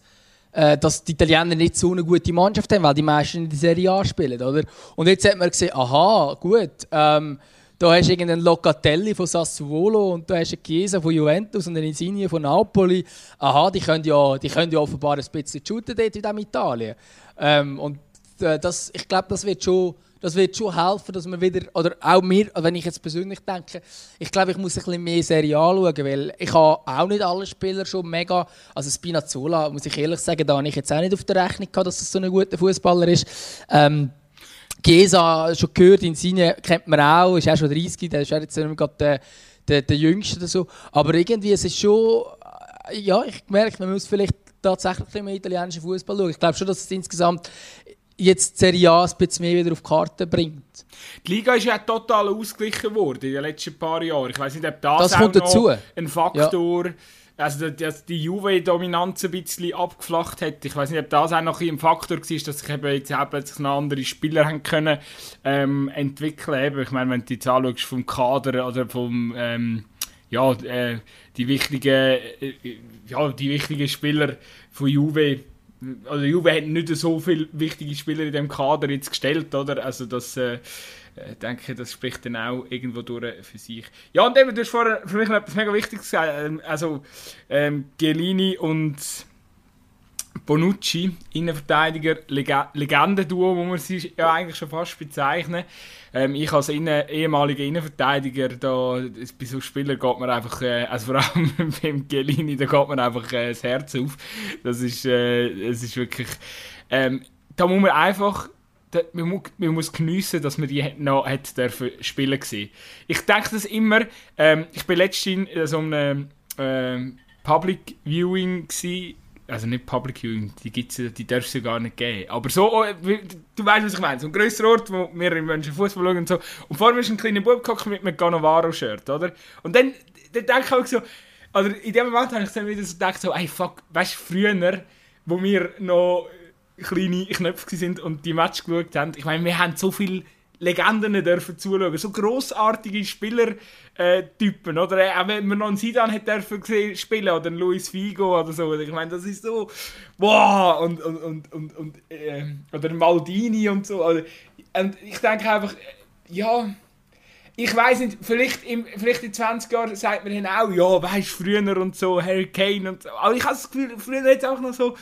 äh, dass die Italiener nicht so eine gute Mannschaft haben, weil die meisten in der Serie A spielen, oder? Und jetzt hat man gesehen, aha, gut, ähm, da hast du irgendeinen Locatelli von Sassuolo und da hast du einen Chiesa von Juventus und einen Insigne von Napoli. Aha, die können ja, die können ja offenbar ein bisschen shooten dort in Italien. Ähm, und das, ich glaube, das wird schon das wird schon helfen, dass man wieder, oder auch mir, wenn ich jetzt persönlich denke, ich glaube, ich muss ein bisschen mehr Serie anschauen, weil ich habe auch nicht alle Spieler schon mega, also Spinazzola, muss ich ehrlich sagen, da habe ich jetzt auch nicht auf der Rechnung gehabt, dass das so ein guter Fußballer ist. Ähm, Chiesa, schon gehört, in Sinne kennt man auch, ist auch schon 30, der ist auch jetzt nicht gerade der, der, der Jüngste oder so, aber irgendwie, es ist schon, ja, ich merke, man muss vielleicht tatsächlich mehr italienischen Fußball schauen. Ich glaube schon, dass es insgesamt jetzt die Serie A ein bisschen mehr wieder auf die Karte bringt. Die Liga ist ja total ausgeglichen worden in den letzten paar Jahren. Ich weiß nicht, ob das, das auch noch ein Faktor ja. also dass die Juve-Dominanz ein bisschen abgeflacht hat. Ich weiß nicht, ob das auch noch ein Faktor war, dass sich eben jetzt auch plötzlich noch andere Spieler haben können, ähm, entwickeln können. Ich meine, wenn du jetzt anschaust vom Kader oder vom ähm, ja, äh, die wichtigen äh, ja, die wichtigen Spieler von Juve also Juve hat nicht so viele wichtige Spieler in dem Kader jetzt gestellt, oder? Also das äh, äh, denke das spricht dann auch irgendwo durch für sich. Ja, und eben, du hast vorher für mich noch etwas mega Wichtiges gesagt, ähm, also ähm, Gelini und Bonucci, Innenverteidiger, Leg Legendenduo, wo man sie ja eigentlich schon fast bezeichnen. Ähm, ich als Innen ehemaliger Innenverteidiger, da, bei so Spielern geht man einfach, äh, also vor allem beim Gelini, da geht man einfach äh, das Herz auf. Das ist, äh, das ist wirklich, ähm, da muss man einfach da, man, muss, man muss geniessen, dass man die noch hat dürfen spielen gesehen. Ich denke das immer. Ähm, ich bin letztens in so einem ähm, Public Viewing gewesen, also nicht Public Viewing, die gibt's, die darfst du gar nicht geben. Aber so, oh, du weißt, was ich meine. So ein grösserer Ort, wo mehrere Menschen Fußball schauen und so. Und vor mir ist ein kleiner Bub mit einem Cannavaro-Shirt, oder? Und dann, dann denke ich auch so, also in dem Moment habe ich dann wieder so gedacht, so, ey, fuck, weißt du, früher, wo wir noch kleine Knöpfe sind und die Match geschaut haben, ich meine, wir haben so viel Legenden dürfen zuschauen. So grossartige Spielertypen, äh, oder? Auch wenn man noch einen Sidan hätte dürfen spielen oder einen Luis Figo oder so. Ich meine, das ist so, wow, und, und, und, und, und äh, oder Maldini und so. Und ich denke einfach, ja, ich weiß nicht, vielleicht, im, vielleicht in 20 Jahren sagt man dann auch, ja, weißt früher und so, Harry Kane und so. Aber ich habe das Gefühl, früher es auch noch so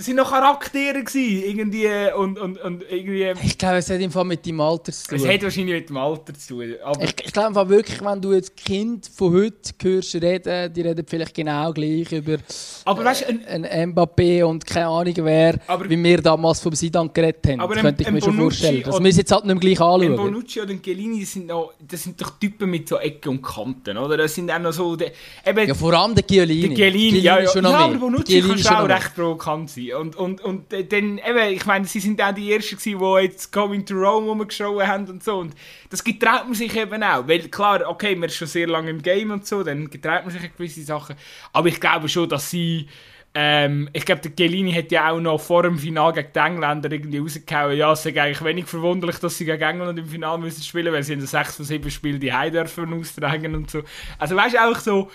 das sind noch Charaktere gewesen, irgendwie und, und, und irgendwie... Ich glaube, es hat im Fall mit deinem Alter zu tun. Es hat wahrscheinlich mit dem Alter zu tun. Aber ich, ich glaube wirklich, wenn du jetzt Kind von heute hörst reden, die reden vielleicht genau gleich über aber, weißt, ein, ein, ein Mbappé und keine Ahnung wer, Aber- wie wir damals vom Sidan geredet haben. Aber das könnte ich ein mir schon vorstellen. Das oder- müssen jetzt halt nicht mehr gleich anschauen. Bonucci oder das sind, noch, das sind doch Typen mit so Ecken und Kanten, oder? Das sind auch noch so... De, eben, Ja, vor allem der Chiellini. Der Chiellini, ja, ja, ist schon ja noch aber. Bonucci kann schon auch recht provokant sein. Und, und, und dann, eben, ich meine, sie sind auch die Ersten die jetzt Coming to Rome rumgeschraubt haben und so. Und das getraut man sich eben auch. Weil klar, okay, man ist schon sehr lange im Game und so, dann getraut man sich gewisse Sachen. Aber ich glaube schon, dass sie... Ähm, ich glaube, der Chiellini hat ja auch noch vor dem Finale gegen die Engländer irgendwie rausgehauen. Ja, es ist eigentlich wenig verwunderlich, dass sie gegen England im Finale müssen spielen, weil sie in den 6 von 7 Spielen die Heim dürfen austragen und so. Also weißt du, auch so...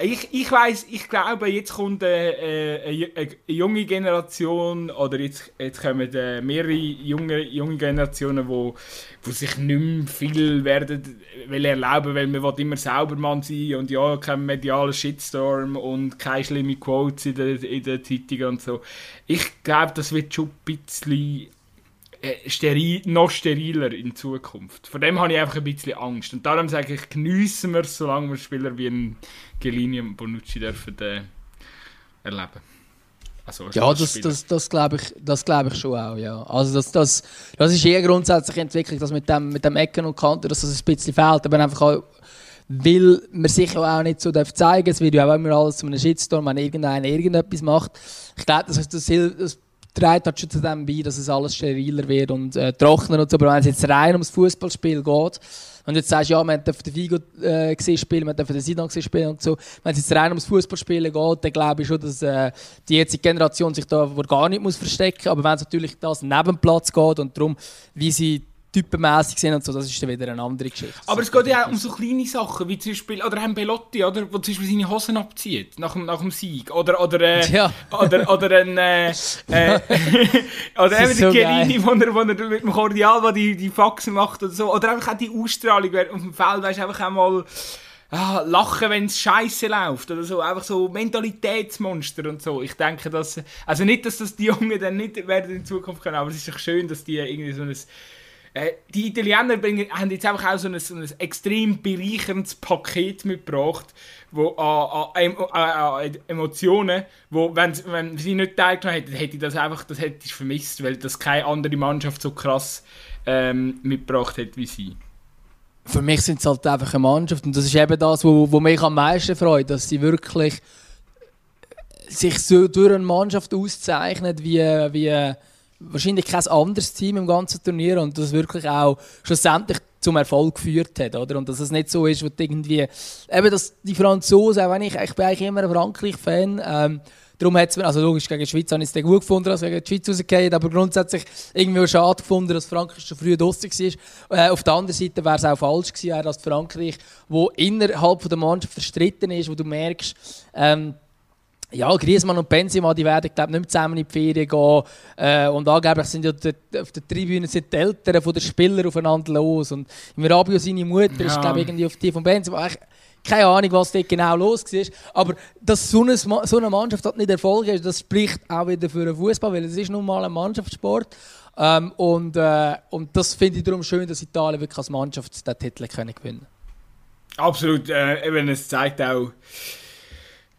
Ich, ich weiß, ich glaube, jetzt kommt äh, äh, eine, eine junge Generation oder jetzt, jetzt kommen äh, mehrere junge, junge Generationen, wo, wo sich nicht mehr viel werden will erlauben, weil man immer Saubermann sein und ja, kein medialer Shitstorm und keine schlimme Quotes in den in der Zeitungen und so. Ich glaube, das wird schon ein bisschen äh, steril, noch steriler in Zukunft. Vor dem habe ich einfach ein bisschen Angst. Und darum sage ich, geniessen wir es, solange wir Spieler wie ein Gelini und Bonucci dürfen äh, erleben. Also, als Ja, das, das, das glaube ich, das glaub ich schon auch, ja. Also das, das, das ist eher grundsätzlich Entwicklung, dass mit dem, mit dem Ecken und Kanten, dass das ein bisschen fehlt, aber einfach auch, weil man sich auch nicht so darf zeigen es wird ja auch immer alles zu einem Shitstorm, wenn irgendeiner irgendetwas macht. Ich glaube, das, das, das, das trägt halt schon zu dem bei, dass es alles steriler wird und äh, trockener und so, aber wenn es jetzt rein ums Fußballspiel geht, du jetzt sagst, ja, man darf den Vigo äh, gesehen spielen, man darf den Sidan gesehen spielen und so, wenn es jetzt rein ums Fußballspielen geht, dann glaube ich schon, dass äh, die jetzige Generation sich da gar nicht muss verstecken aber wenn es natürlich das neben Platz geht und darum, wie sie typenmäßig sind und so, das ist dann wieder eine andere Geschichte. Aber es geht ja auch um so kleine Sachen, wie zum Beispiel, oder ein Belotti, oder, wo zum Beispiel seine Hosen abzieht, nach dem, nach dem Sieg. Oder, oder, äh, Ja. oder, oder ein, äh, äh, oder eben so Chiellini, wo er, wo er mit dem Cordial wo die, die Faxen macht oder so. Oder einfach auch die Ausstrahlung auf dem Feld, weißt du, einfach auch mal ah, lachen, wenn es scheiße läuft oder so. Einfach so Mentalitätsmonster und so. Ich denke, dass, also nicht, dass das die Jungen dann nicht werden in Zukunft können, aber es ist doch schön, dass die irgendwie so ein äh, die Italiener bringen, haben jetzt einfach auch so ein, so ein extrem bereicherndes Paket mitgebracht, wo an, Emotionen, wo wenn, wenn sie nicht teilgenommen hätten, hätte ich das einfach, das hätte ich vermisst, weil das keine andere Mannschaft so krass ähm, mitgebracht hat wie sie. Für mich sind es halt einfach eine Mannschaft und das ist eben das, wo, wo mich am meisten freut, dass sie wirklich sich so durch eine Mannschaft auszeichnet wie, wie wahrscheinlich kein anderes Team im ganzen Turnier und das wirklich auch schlussendlich zum Erfolg geführt hat, oder? Und dass es nicht so ist, du irgendwie eben dass die Franzosen, auch wenn ich, ich bin eigentlich immer ein Frankreich-Fan, ähm, Darum hat es mir, also logisch, gegen die Schweiz habe ich es gut gefunden, als gegen die Schweiz rausgefallen, aber grundsätzlich irgendwie schade gefunden, dass Frankreich schon früh draussen war. Äh, auf der anderen Seite wäre es auch falsch gewesen, wäre das Frankreich, wo innerhalb von der Mannschaft verstritten ist, wo du merkst, ähm, ja, Griezmann und Benzema, die werden glaub, nicht mehr zusammen in die Ferien gehen. Äh, und angeblich sind ja die, auf der Tribüne sind die Eltern von den Spielern aufeinander los. Und im Rabio seine Mutter ist Ja. glaub, irgendwie auf die von Benzema. Ich, keine Ahnung, was dort genau los war. Aber dass so eine, so eine Mannschaft halt nicht Erfolg ist, das spricht auch wieder für den Fußball, weil es ist nun mal ein Mannschaftssport. Ähm, und, äh, und das finde ich darum schön, dass Italien wirklich als Mannschaft den Titel können gewinnen Absolut, äh, eben, es zeigt auch,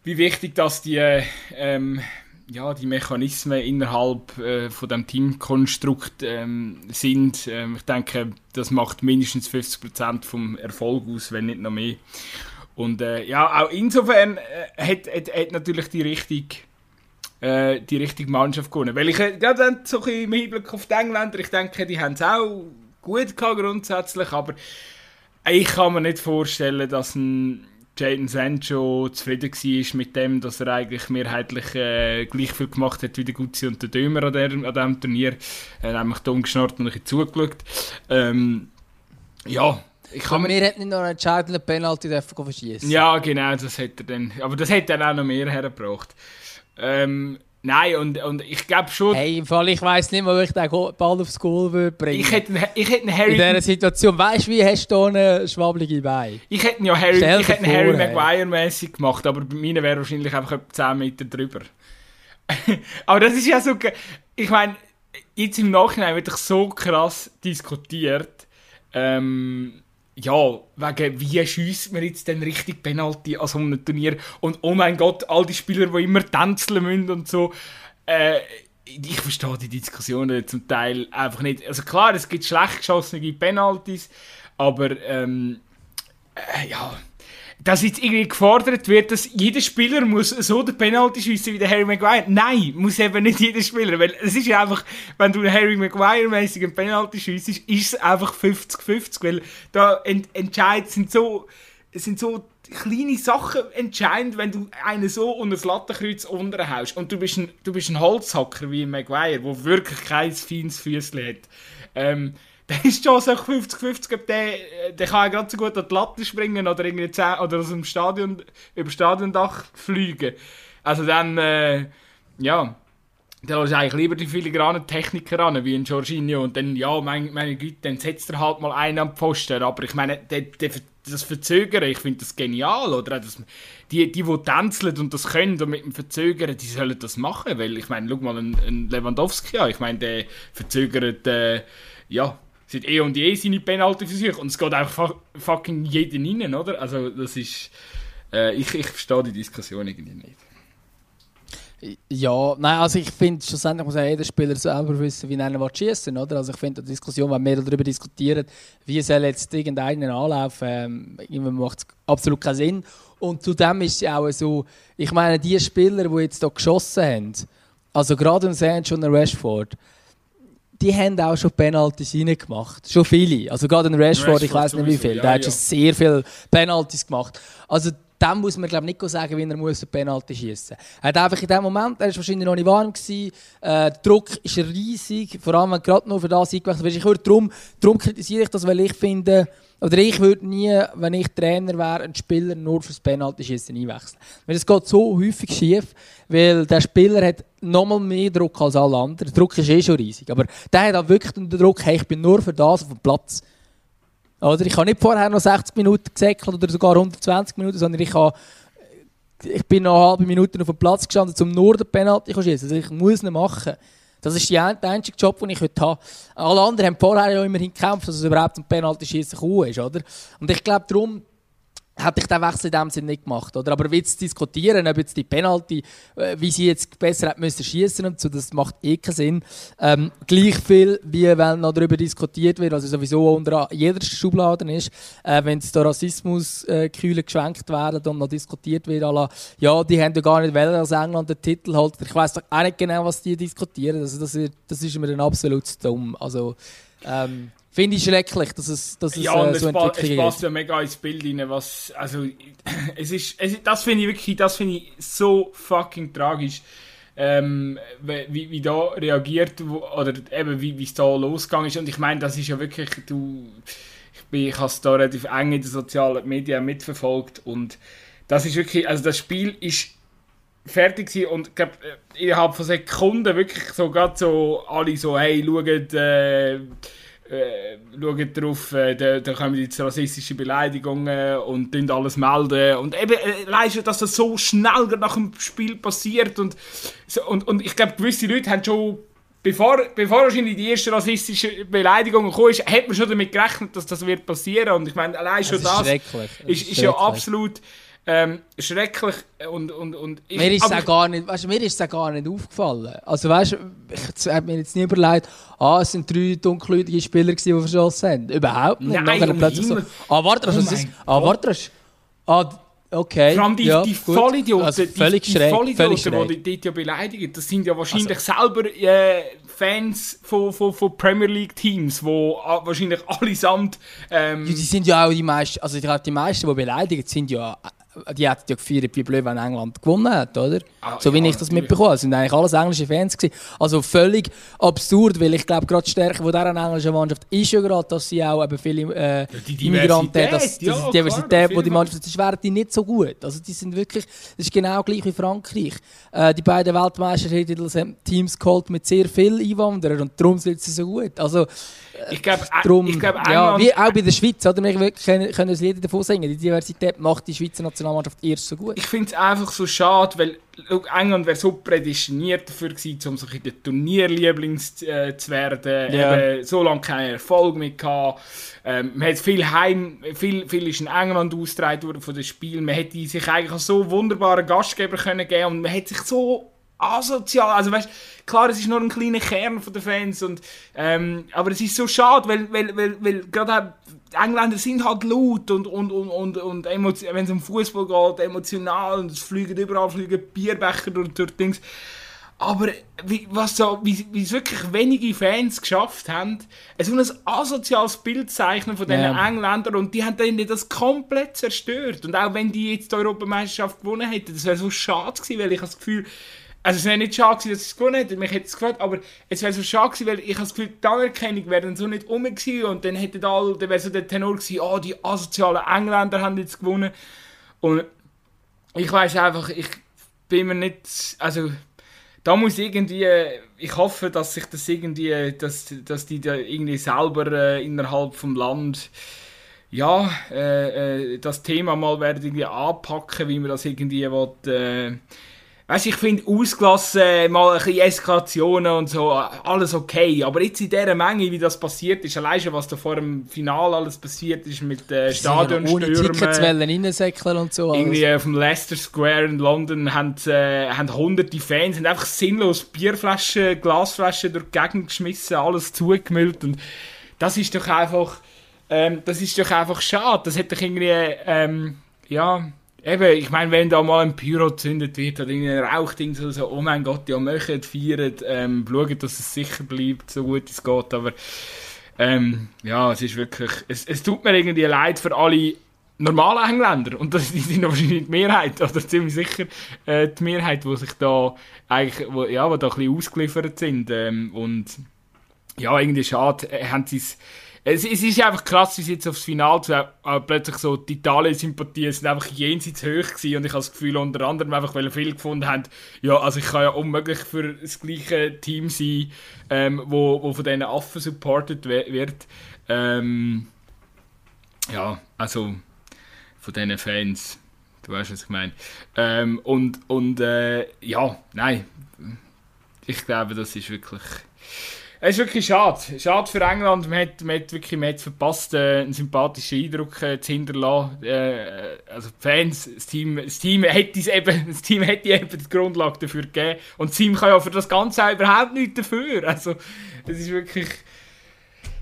wie wichtig dass die, äh, ähm, ja, die Mechanismen innerhalb äh, von dem Teamkonstrukt ähm, sind. Ähm, ich denke, das macht mindestens 50% vom Erfolg aus, wenn nicht noch mehr. Und äh, ja, auch insofern äh, hat, hat, hat natürlich die richtige äh, die richtige Mannschaft gewonnen. Weil ich, äh, ja, dann so ein im Hinblick auf die Engländer, ich denke, die haben es auch gut gehabt grundsätzlich, aber ich kann mir nicht vorstellen, dass ein Jadon Sancho zufrieden war mit dem, dass er eigentlich mehrheitlich äh, gleich viel gemacht hat wie der Guzzi und der Dömer an, der, an diesem Turnier. Er hat nämlich dumm geschnarrt und ein bisschen zugeschaut. Ähm, ja, ich kann mir... hätten nicht noch einen entscheidenden Penalty verschießen. Ja, genau, das hat er dann... Aber das hat er auch noch mehr hergebracht. Ähm, nein, und, und ich glaube schon... Hey, im Fall, ich weiss nicht mal, wo ich den Ball aufs Goal würde bringen ich hätte, ich hätte einen In Harry... dieser Situation. Weißt du, wie hast du eine schwabbelige Beine? Ich hätte ja Harry, Stell ich hätte Harry vor, ey. Maguire mäßig gemacht, aber bei meinen wäre wahrscheinlich einfach etwa 10 Meter drüber. aber das ist ja so. Ich meine, jetzt im Nachhinein wird doch so krass diskutiert. Ähm, ja, wegen wie schießt man jetzt denn richtig Penalty an so einem Turnier und oh mein Gott, all die Spieler, die immer tänzeln müssen und so. Äh, ich verstehe die Diskussionen zum Teil einfach nicht. Also klar, es gibt schlecht geschossene Penalties, aber ähm, äh, ja, dass jetzt irgendwie gefordert wird, dass jeder Spieler muss so den Penalty schiessen wie der Harry Maguire. Nein, muss eben nicht jeder Spieler, weil es ist ja einfach, wenn du einen Harry Maguire-mäßig einen Penalty schiessest, ist es einfach 50-50, weil da ent entscheidet sind so, sind so kleine Sachen entscheidend, wenn du einen so unter das Lattenkreuz unterhaust und du bist ein, du bist ein Holzhacker wie Maguire, der wirklich kein feines Füßchen hat. Ähm, dann ist schon so 50-50, ob der, der kann gerade so gut an die Latte springen oder irgendwie 10, oder aus dem Stadion, über das Stadiondach fliegen. Also dann, äh, ja, dann lässt eigentlich lieber die filigranen Techniker an, wie ein Jorginho. Und dann, ja, meine, meine Güte, dann setzt er halt mal einen am Pfosten. Aber ich meine, der, der, das Verzögern, ich finde das genial, oder? Das, die, die, die tänzeln und das können und mit dem Verzögern, die sollen das machen, weil ich meine, schau mal, ein, ein Lewandowski an, ich meine, der verzögert, äh, ja, seit eh und je seine Penalty-Versuche und es geht einfach fucking jeden rein, oder? Also das ist, äh, ich, ich verstehe die Diskussion irgendwie nicht. Ja, nein, also ich finde, schlussendlich muss ja jeder Spieler selber wissen, wie er schießen oder? Also ich finde, die Diskussion, wenn wir darüber diskutieren, wie soll jetzt irgendeinen anlaufen, ähm, macht es absolut keinen Sinn. Und zudem ist es auch so, ich meine, die Spieler, die jetzt hier geschossen haben, also gerade ein Sancho und ein Rashford, die haben auch schon Penalties reingemacht. Schon viele. Also gerade ein Rashford, Rashford ich weiß nicht wie viel. Ja, der hat schon sehr viele Penalties gemacht. Also dem muss man glaube nicht sagen, wie er muss eine Penalty schießen. Er hat einfach in dem Moment, er war wahrscheinlich noch nicht warm gewesen, äh, der Druck ist riesig, vor allem wenn gerade noch für das eingewechselt wird. Ich würde darum, darum kritisiere ich das, weil ich finde, oder ich würde nie, wenn ich Trainer wäre, einen Spieler nur fürs Penalty schießen einwechseln. Weil es geht so häufig schief, weil der Spieler hat nochmal mehr Druck als alle anderen. Der Druck ist eh schon riesig, aber der hat auch wirklich den Druck, hey, ich bin nur für das auf dem Platz. Oder ich habe nicht vorher noch 60 Minuten gesäckelt oder sogar 120 Minuten, sondern ich, habe, ich bin noch eine halbe Minute auf dem Platz gestanden, um nur den Penalty zu schießen. Also ich muss ihn machen. Das ist der einzige Job, den ich heute habe. Alle anderen haben vorher ja immerhin gekämpft, dass es überhaupt ein Penalty-Schießen ist, oder? Und ich glaube, darum hätte ich den Wechsel in dem Sinne nicht gemacht. Oder? Aber jetzt zu diskutieren, ob jetzt die Penalty, äh, wie sie jetzt besser hätte müssen schießen und so, das macht eh keinen Sinn. Ähm, gleich viel, wie wenn noch darüber diskutiert wird, also sowieso unter jeder Schublade ist, äh, wenn es da Rassismuskühle äh, geschwenkt werden und noch diskutiert wird, la, ja, die haben ja gar nicht wollen, dass England den Titel holt. Ich weiß doch auch nicht genau, was die diskutieren. Also das, ist, das ist mir dann absolut dumm. Also, ähm, Finde ich schrecklich, dass es, dass es ja, äh, und so es, pa es passt ja mega ins Bild rein, was, also, es ist, es, das finde ich wirklich, das finde ich so fucking tragisch, ähm, wie, wie da reagiert, oder eben wie es da losgegangen ist, und ich meine, das ist ja wirklich, du, ich, bin, ich habe es da relativ eng in den sozialen Medien mitverfolgt, und das ist wirklich, also das Spiel ist fertig gewesen und glaub, äh, innerhalb von Sekunden wirklich so, gerade so, alle so, hey, schaut, äh, äh, schaut darauf, äh, da, da kommen jetzt rassistische Beleidigungen und tun alles melden. Und eben, äh, dass das so schnell nach dem Spiel passiert. Und, und, und ich glaube, gewisse Leute haben schon, bevor, bevor wahrscheinlich die erste rassistische Beleidigung gekommen ist, hat man schon damit gerechnet, dass das wird passieren. Und ich meine, allein schon das, das ist, ist, ist ja absolut ähm, schrecklich und, und, und ich, mir ist es gar nicht, weißt, mir ist es gar nicht aufgefallen. Also weißt, ich habe mir jetzt nie überlegt, ah, es sind drei dunkelhäutige Spieler, die verschossen haben. Überhaupt nicht. Nein, um plötzlich so, ah, warte, oh ist, ah, warte, ah, okay. Vor allem die, ja, die Vollidioten, also völlig die, schräg, die Vollidioten, die die ja beleidigen, das sind ja wahrscheinlich also, selber äh, Fans von, von, von Premier League Teams, wo wahrscheinlich allesamt... Ähm, ja, die sind ja auch die meisten, also die meisten, die beleidigen, sind ja die hat ja gefeiert wie blöd, wenn England gewonnen hat, oder? Ah, so wie ja, ich das mitbekommen habe. Es sind eigentlich alles englische Fans gewesen. Also völlig absurd, weil ich glaube, gerade die Stärke von dieser englischen Mannschaft ist ja gerade, dass sie auch eben viele äh, die Immigranten haben. Das, ja, die Diversität, die die Mannschaft das wären die nicht so gut. Also die sind wirklich, das ist genau gleich wie Frankreich. Äh, die beiden Weltmeistertitel Teams geholt mit sehr vielen Einwanderern und darum sind sie so gut. Also ich glaube, äh, ich glaub, ja, wie auch bei der Schweiz, oder? Wir können, können uns Lieder davon singen. Die Diversität macht die Schweizer Nation Nationalmannschaft erst so gut. Ich finde es einfach so schade, weil England wäre so prädestiniert dafür gewesen, um so ein der Turnierliebling äh, zu werden. Ja. Eben, so lange keinen Erfolg mehr gehabt. Ähm, man hat viel heim, viel, viel ist in England ausgetragen worden von den Spielen. Man hätte sich eigentlich so wunderbaren Gastgeber können geben und man hätte sich so asozial, also weißt, klar, es ist nur ein kleiner Kern von den Fans und ähm, aber es ist so schade, weil, weil, weil, weil gerade Engländer sind halt laut und, und, und, und, und wenn es um Fußball geht, emotional und es fliegen überall fliegen Bierbecher durch, durch Dings. Aber wie, was so, wie, wie es wirklich wenige Fans geschafft haben, so ein asoziales Bild zeichnen von diesen Ja. Engländern und die haben dann das komplett zerstört. Und auch wenn die jetzt die Europameisterschaft gewonnen hätten, das wäre so schade gewesen, weil ich habe das Gefühl, also es wäre nicht schade gewesen, dass es gewonnen hätten, mich hätte es gefällt, aber es wäre so schade gewesen, weil ich habe das Gefühl, die Anerkennung wäre dann so nicht rum gewesen und dann hätte all, wäre so der Tenor gewesen, oh, die asozialen Engländer haben jetzt gewonnen. Und ich weiß einfach, ich bin mir nicht, also da muss irgendwie, ich hoffe, dass sich das irgendwie, dass, dass die da irgendwie selber äh, innerhalb vom Land ja, äh, äh, das Thema mal werden irgendwie anpacken, wie man das irgendwie will, äh, Weißt ich finde ausgelassen, mal ein bisschen Eskalationen und so, alles okay. Aber jetzt in dieser Menge, wie das passiert ist, allein schon, was da vor dem Finale alles passiert ist mit äh, Ohne Tickets Stadionstürmen. reinsäckeln und so. alles. Irgendwie auf dem Leicester Square in London haben, äh, haben hunderte Fans haben einfach sinnlos Bierflaschen, Glasflaschen durch die Gegend geschmissen, alles zugemüllt und das ist doch einfach, ähm, das ist doch einfach schade. Das hätte doch irgendwie, ähm, ja, eben, ich meine, wenn da mal ein Pyro gezündet wird oder irgendein Rauchding so, so, oh mein Gott, ja, möchtet, feiert, ähm, schaut, dass es sicher bleibt, so gut es geht, aber ähm, ja, es ist wirklich, es, es tut mir irgendwie leid für alle normalen Engländer. Und das, sind wahrscheinlich die Mehrheit oder ziemlich sicher äh, die Mehrheit, die sich da eigentlich, wo, ja, wo da ein bisschen ausgeliefert sind ähm, und ja, irgendwie schade, äh, haben sie es es, es ist einfach krass, wie sie jetzt aufs Finale zu, äh, plötzlich so die Italien-Sympathien sind einfach jenseits hoch gewesen und ich habe das Gefühl, unter anderem einfach, weil viele gefunden haben, ja, also ich kann ja unmöglich für das gleiche Team sein, ähm, wo, wo von diesen Affen supported wird. Ähm, ja, also von diesen Fans, du weißt, was ich meine. Ähm, und und äh, ja, nein, ich glaube, das ist wirklich... Es ist wirklich schade. Schade für England. Man hat, man hat wirklich man hat verpasst, äh, einen sympathischen Eindruck äh, zu hinterlassen. Äh, also die Fans, das Team, das Team hätte eben, eben die Grundlage dafür gegeben. Und das Team kann ja für das Ganze auch überhaupt nichts dafür. Also es ist wirklich...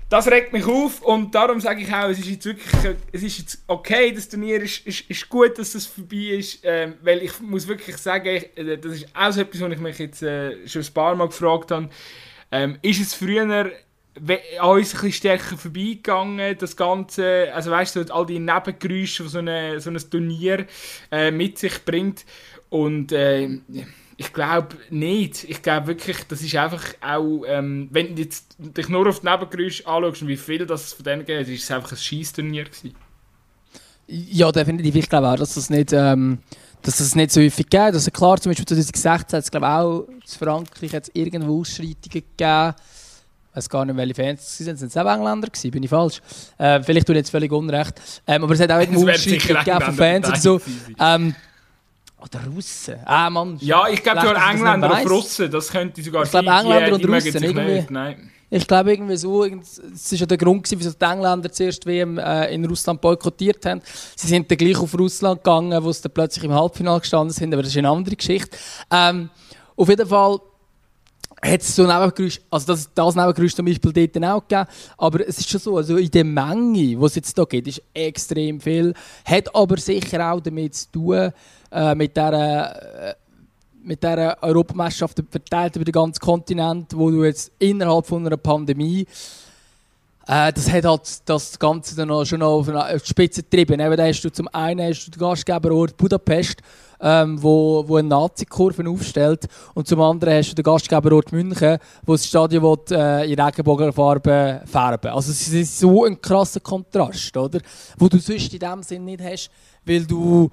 Das regt mich auf und darum sage ich auch, es ist jetzt wirklich, es ist jetzt okay, das Turnier ist, ist, ist gut, dass das vorbei ist, ähm, weil ich muss wirklich sagen, ich, das ist auch so etwas, was ich mich jetzt äh, schon ein paar Mal gefragt habe, ähm, ist es früher an uns ein bisschen stärker vorbeigegangen, das Ganze, also weißt du, all die Nebengeräusche, die so, eine, so ein Turnier äh, mit sich bringt und äh, ich glaube nicht. Ich glaube wirklich, das ist einfach auch, ähm, wenn du jetzt dich nur auf die Nebengeräusche anschaust und wie viel das von denen geht, ist es einfach ein Scheiß-Turnier gewesen. Ja, definitiv. Ich glaube auch, dass das nicht, ähm, dass das nicht so häufig gibt. Also klar, zum Beispiel 2016 hat es glaube ich, auch in Frankreich irgendwo Ausschreitungen gegeben. Ich weiß gar nicht, welche Fans es waren. Sind es auch Engländer gewesen? Bin ich falsch? Äh, vielleicht tue ich jetzt völlig unrecht. Ähm, aber es hat auch irgendwo Es Ausschreitungen gegeben von Engländer Fans oder so. Ähm, oder Russen. Ah, Mann. Ja, ich glaube ich das Engländer und. Russen, das könnte sogar Ich glaube, sein. Die- Engländer die und Russen, irgendwie. nicht, Nein. Ich glaube irgendwie so, es ist ja der Grund gewesen, wieso die Engländer zuerst WM äh, in Russland boykottiert haben. Sie sind dann gleich auf Russland gegangen, wo sie dann plötzlich im Halbfinale gestanden sind, aber das ist eine andere Geschichte. Ähm, auf jeden Fall hat es so Nebengeräusche, also das, das Nebengeräusch zum Beispiel dort dann auch gegeben, aber es ist schon so, also in der Menge, die es jetzt hier gibt, ist extrem viel, hat aber sicher auch damit zu tun, äh, mit dieser äh, mit dieser Europameisterschaft verteilt über den ganzen Kontinent, wo du jetzt innerhalb von einer Pandemie äh, das hat halt das Ganze dann auch schon auf die Spitze getrieben. Eben, da hast du zum einen hast du den Gastgeberort Budapest, ähm, wo, wo eine Nazi-Kurve aufstellt, und zum anderen hast du den Gastgeberort München, wo das Stadion will, äh, in Regenbogenfarben färben. Also es ist so ein krasser Kontrast, oder? Wo du sonst in dem Sinn nicht hast, weil du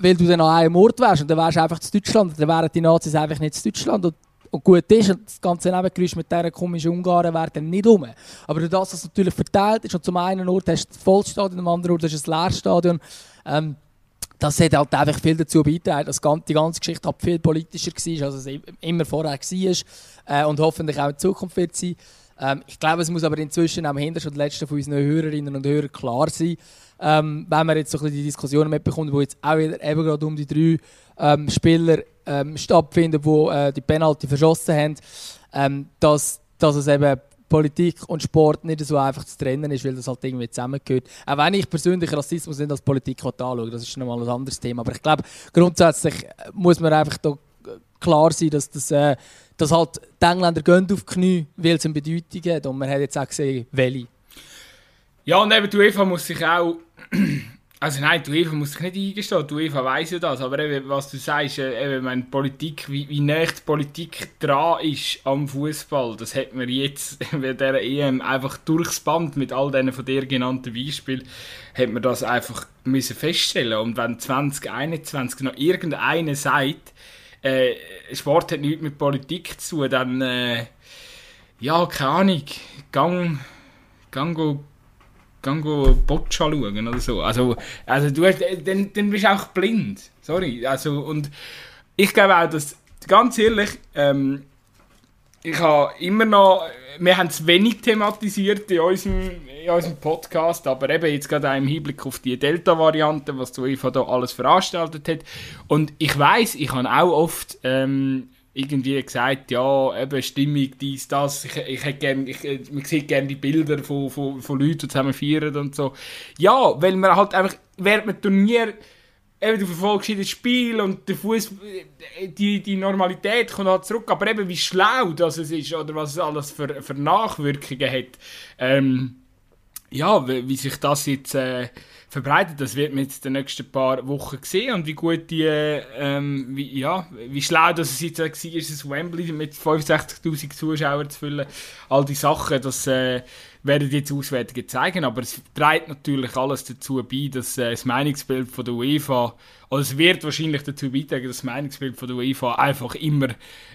weil du dann an einem Ort wärst und dann wärst du einfach zu Deutschland dann wären die Nazis einfach nicht zu Deutschland und, und gut ist und das ganze Nebengeräusch mit dieser komischen Ungarn wäre dann nicht rum. Aber durch das, es natürlich verteilt ist und zum einen Ort hast du das Vollstadion, am anderen Ort hast du ein Leerstadion, ähm, das hat halt einfach viel dazu beigetragen, dass die ganze Geschichte halt viel politischer war, als es immer vorher war äh, und hoffentlich auch in Zukunft wird sein. Ähm, ich glaube, es muss aber inzwischen am hintersten und letzten von unseren Hörerinnen und Hörern klar sein, ähm, wenn man jetzt so ein bisschen die Diskussionen mitbekommt, wo jetzt auch wieder eben gerade um die drei ähm, Spieler ähm, stattfinden, die äh, die Penalty verschossen haben, ähm, dass, dass es eben Politik und Sport nicht so einfach zu trennen ist, weil das halt irgendwie zusammengehört. Auch wenn ich persönlich Rassismus nicht als Politik anschaue, das ist nochmal ein anderes Thema. Aber ich glaube, grundsätzlich muss man einfach da klar sein, dass, das, äh, dass halt die Engländer gehen auf die Knie, weil es eine Bedeutung hat. Und man hat jetzt auch gesehen, welche. Ja, und eben die UEFA muss sich auch also nein, die UEFA muss sich nicht eingestehen, die UEFA weiss ja das, aber eben, was du sagst, äh, eben, meine Politik, wie, wie nah die Politik dran ist am Fußball, das hat man jetzt bei dieser EM einfach durchs Band mit all diesen von dir genannten Beispielen, hat man das einfach müssen feststellen. Und wenn 2021 noch irgendeiner sagt, äh, Sport hat nichts mit Politik zu tun, dann, äh, ja, keine Ahnung, gang, gang go Gang Boccia schauen oder so. Also, also du hast, dann, dann bist du auch blind. Sorry. Also, und ich glaube auch, dass, ganz ehrlich, ähm, ich habe immer noch, wir haben es wenig thematisiert in unserem, in unserem Podcast, aber eben jetzt gerade auch im Hinblick auf die Delta-Variante, was die UEFA da alles veranstaltet hat. Und ich weiß, ich habe auch oft ähm, irgendwie gesagt, ja, eben Stimmung, dies, das, ich, ich hätte gern, ich, man sieht gerne die Bilder von, von, von Leuten, die zusammen feiern und so. Ja, weil man halt einfach während dem Turnier, eben du verfolgst jedes Spiel und der Fuß, die, die Normalität kommt halt zurück, aber eben wie schlau das ist oder was es alles für, für Nachwirkungen hat, ähm, ja, wie, wie sich das jetzt... Äh, verbreitet. Das wird man jetzt in den nächsten paar Wochen sehen und wie gut die, ähm, wie, ja, wie schlau das es jetzt war, ist es Wembley mit 65'000 Zuschauern zu füllen. All die Sachen, das äh, werden jetzt Auswertungen zeigen, aber es trägt natürlich alles dazu bei, dass äh, das Meinungsbild von der UEFA, oder es wird wahrscheinlich dazu beitragen, dass das Meinungsbild von der UEFA einfach immer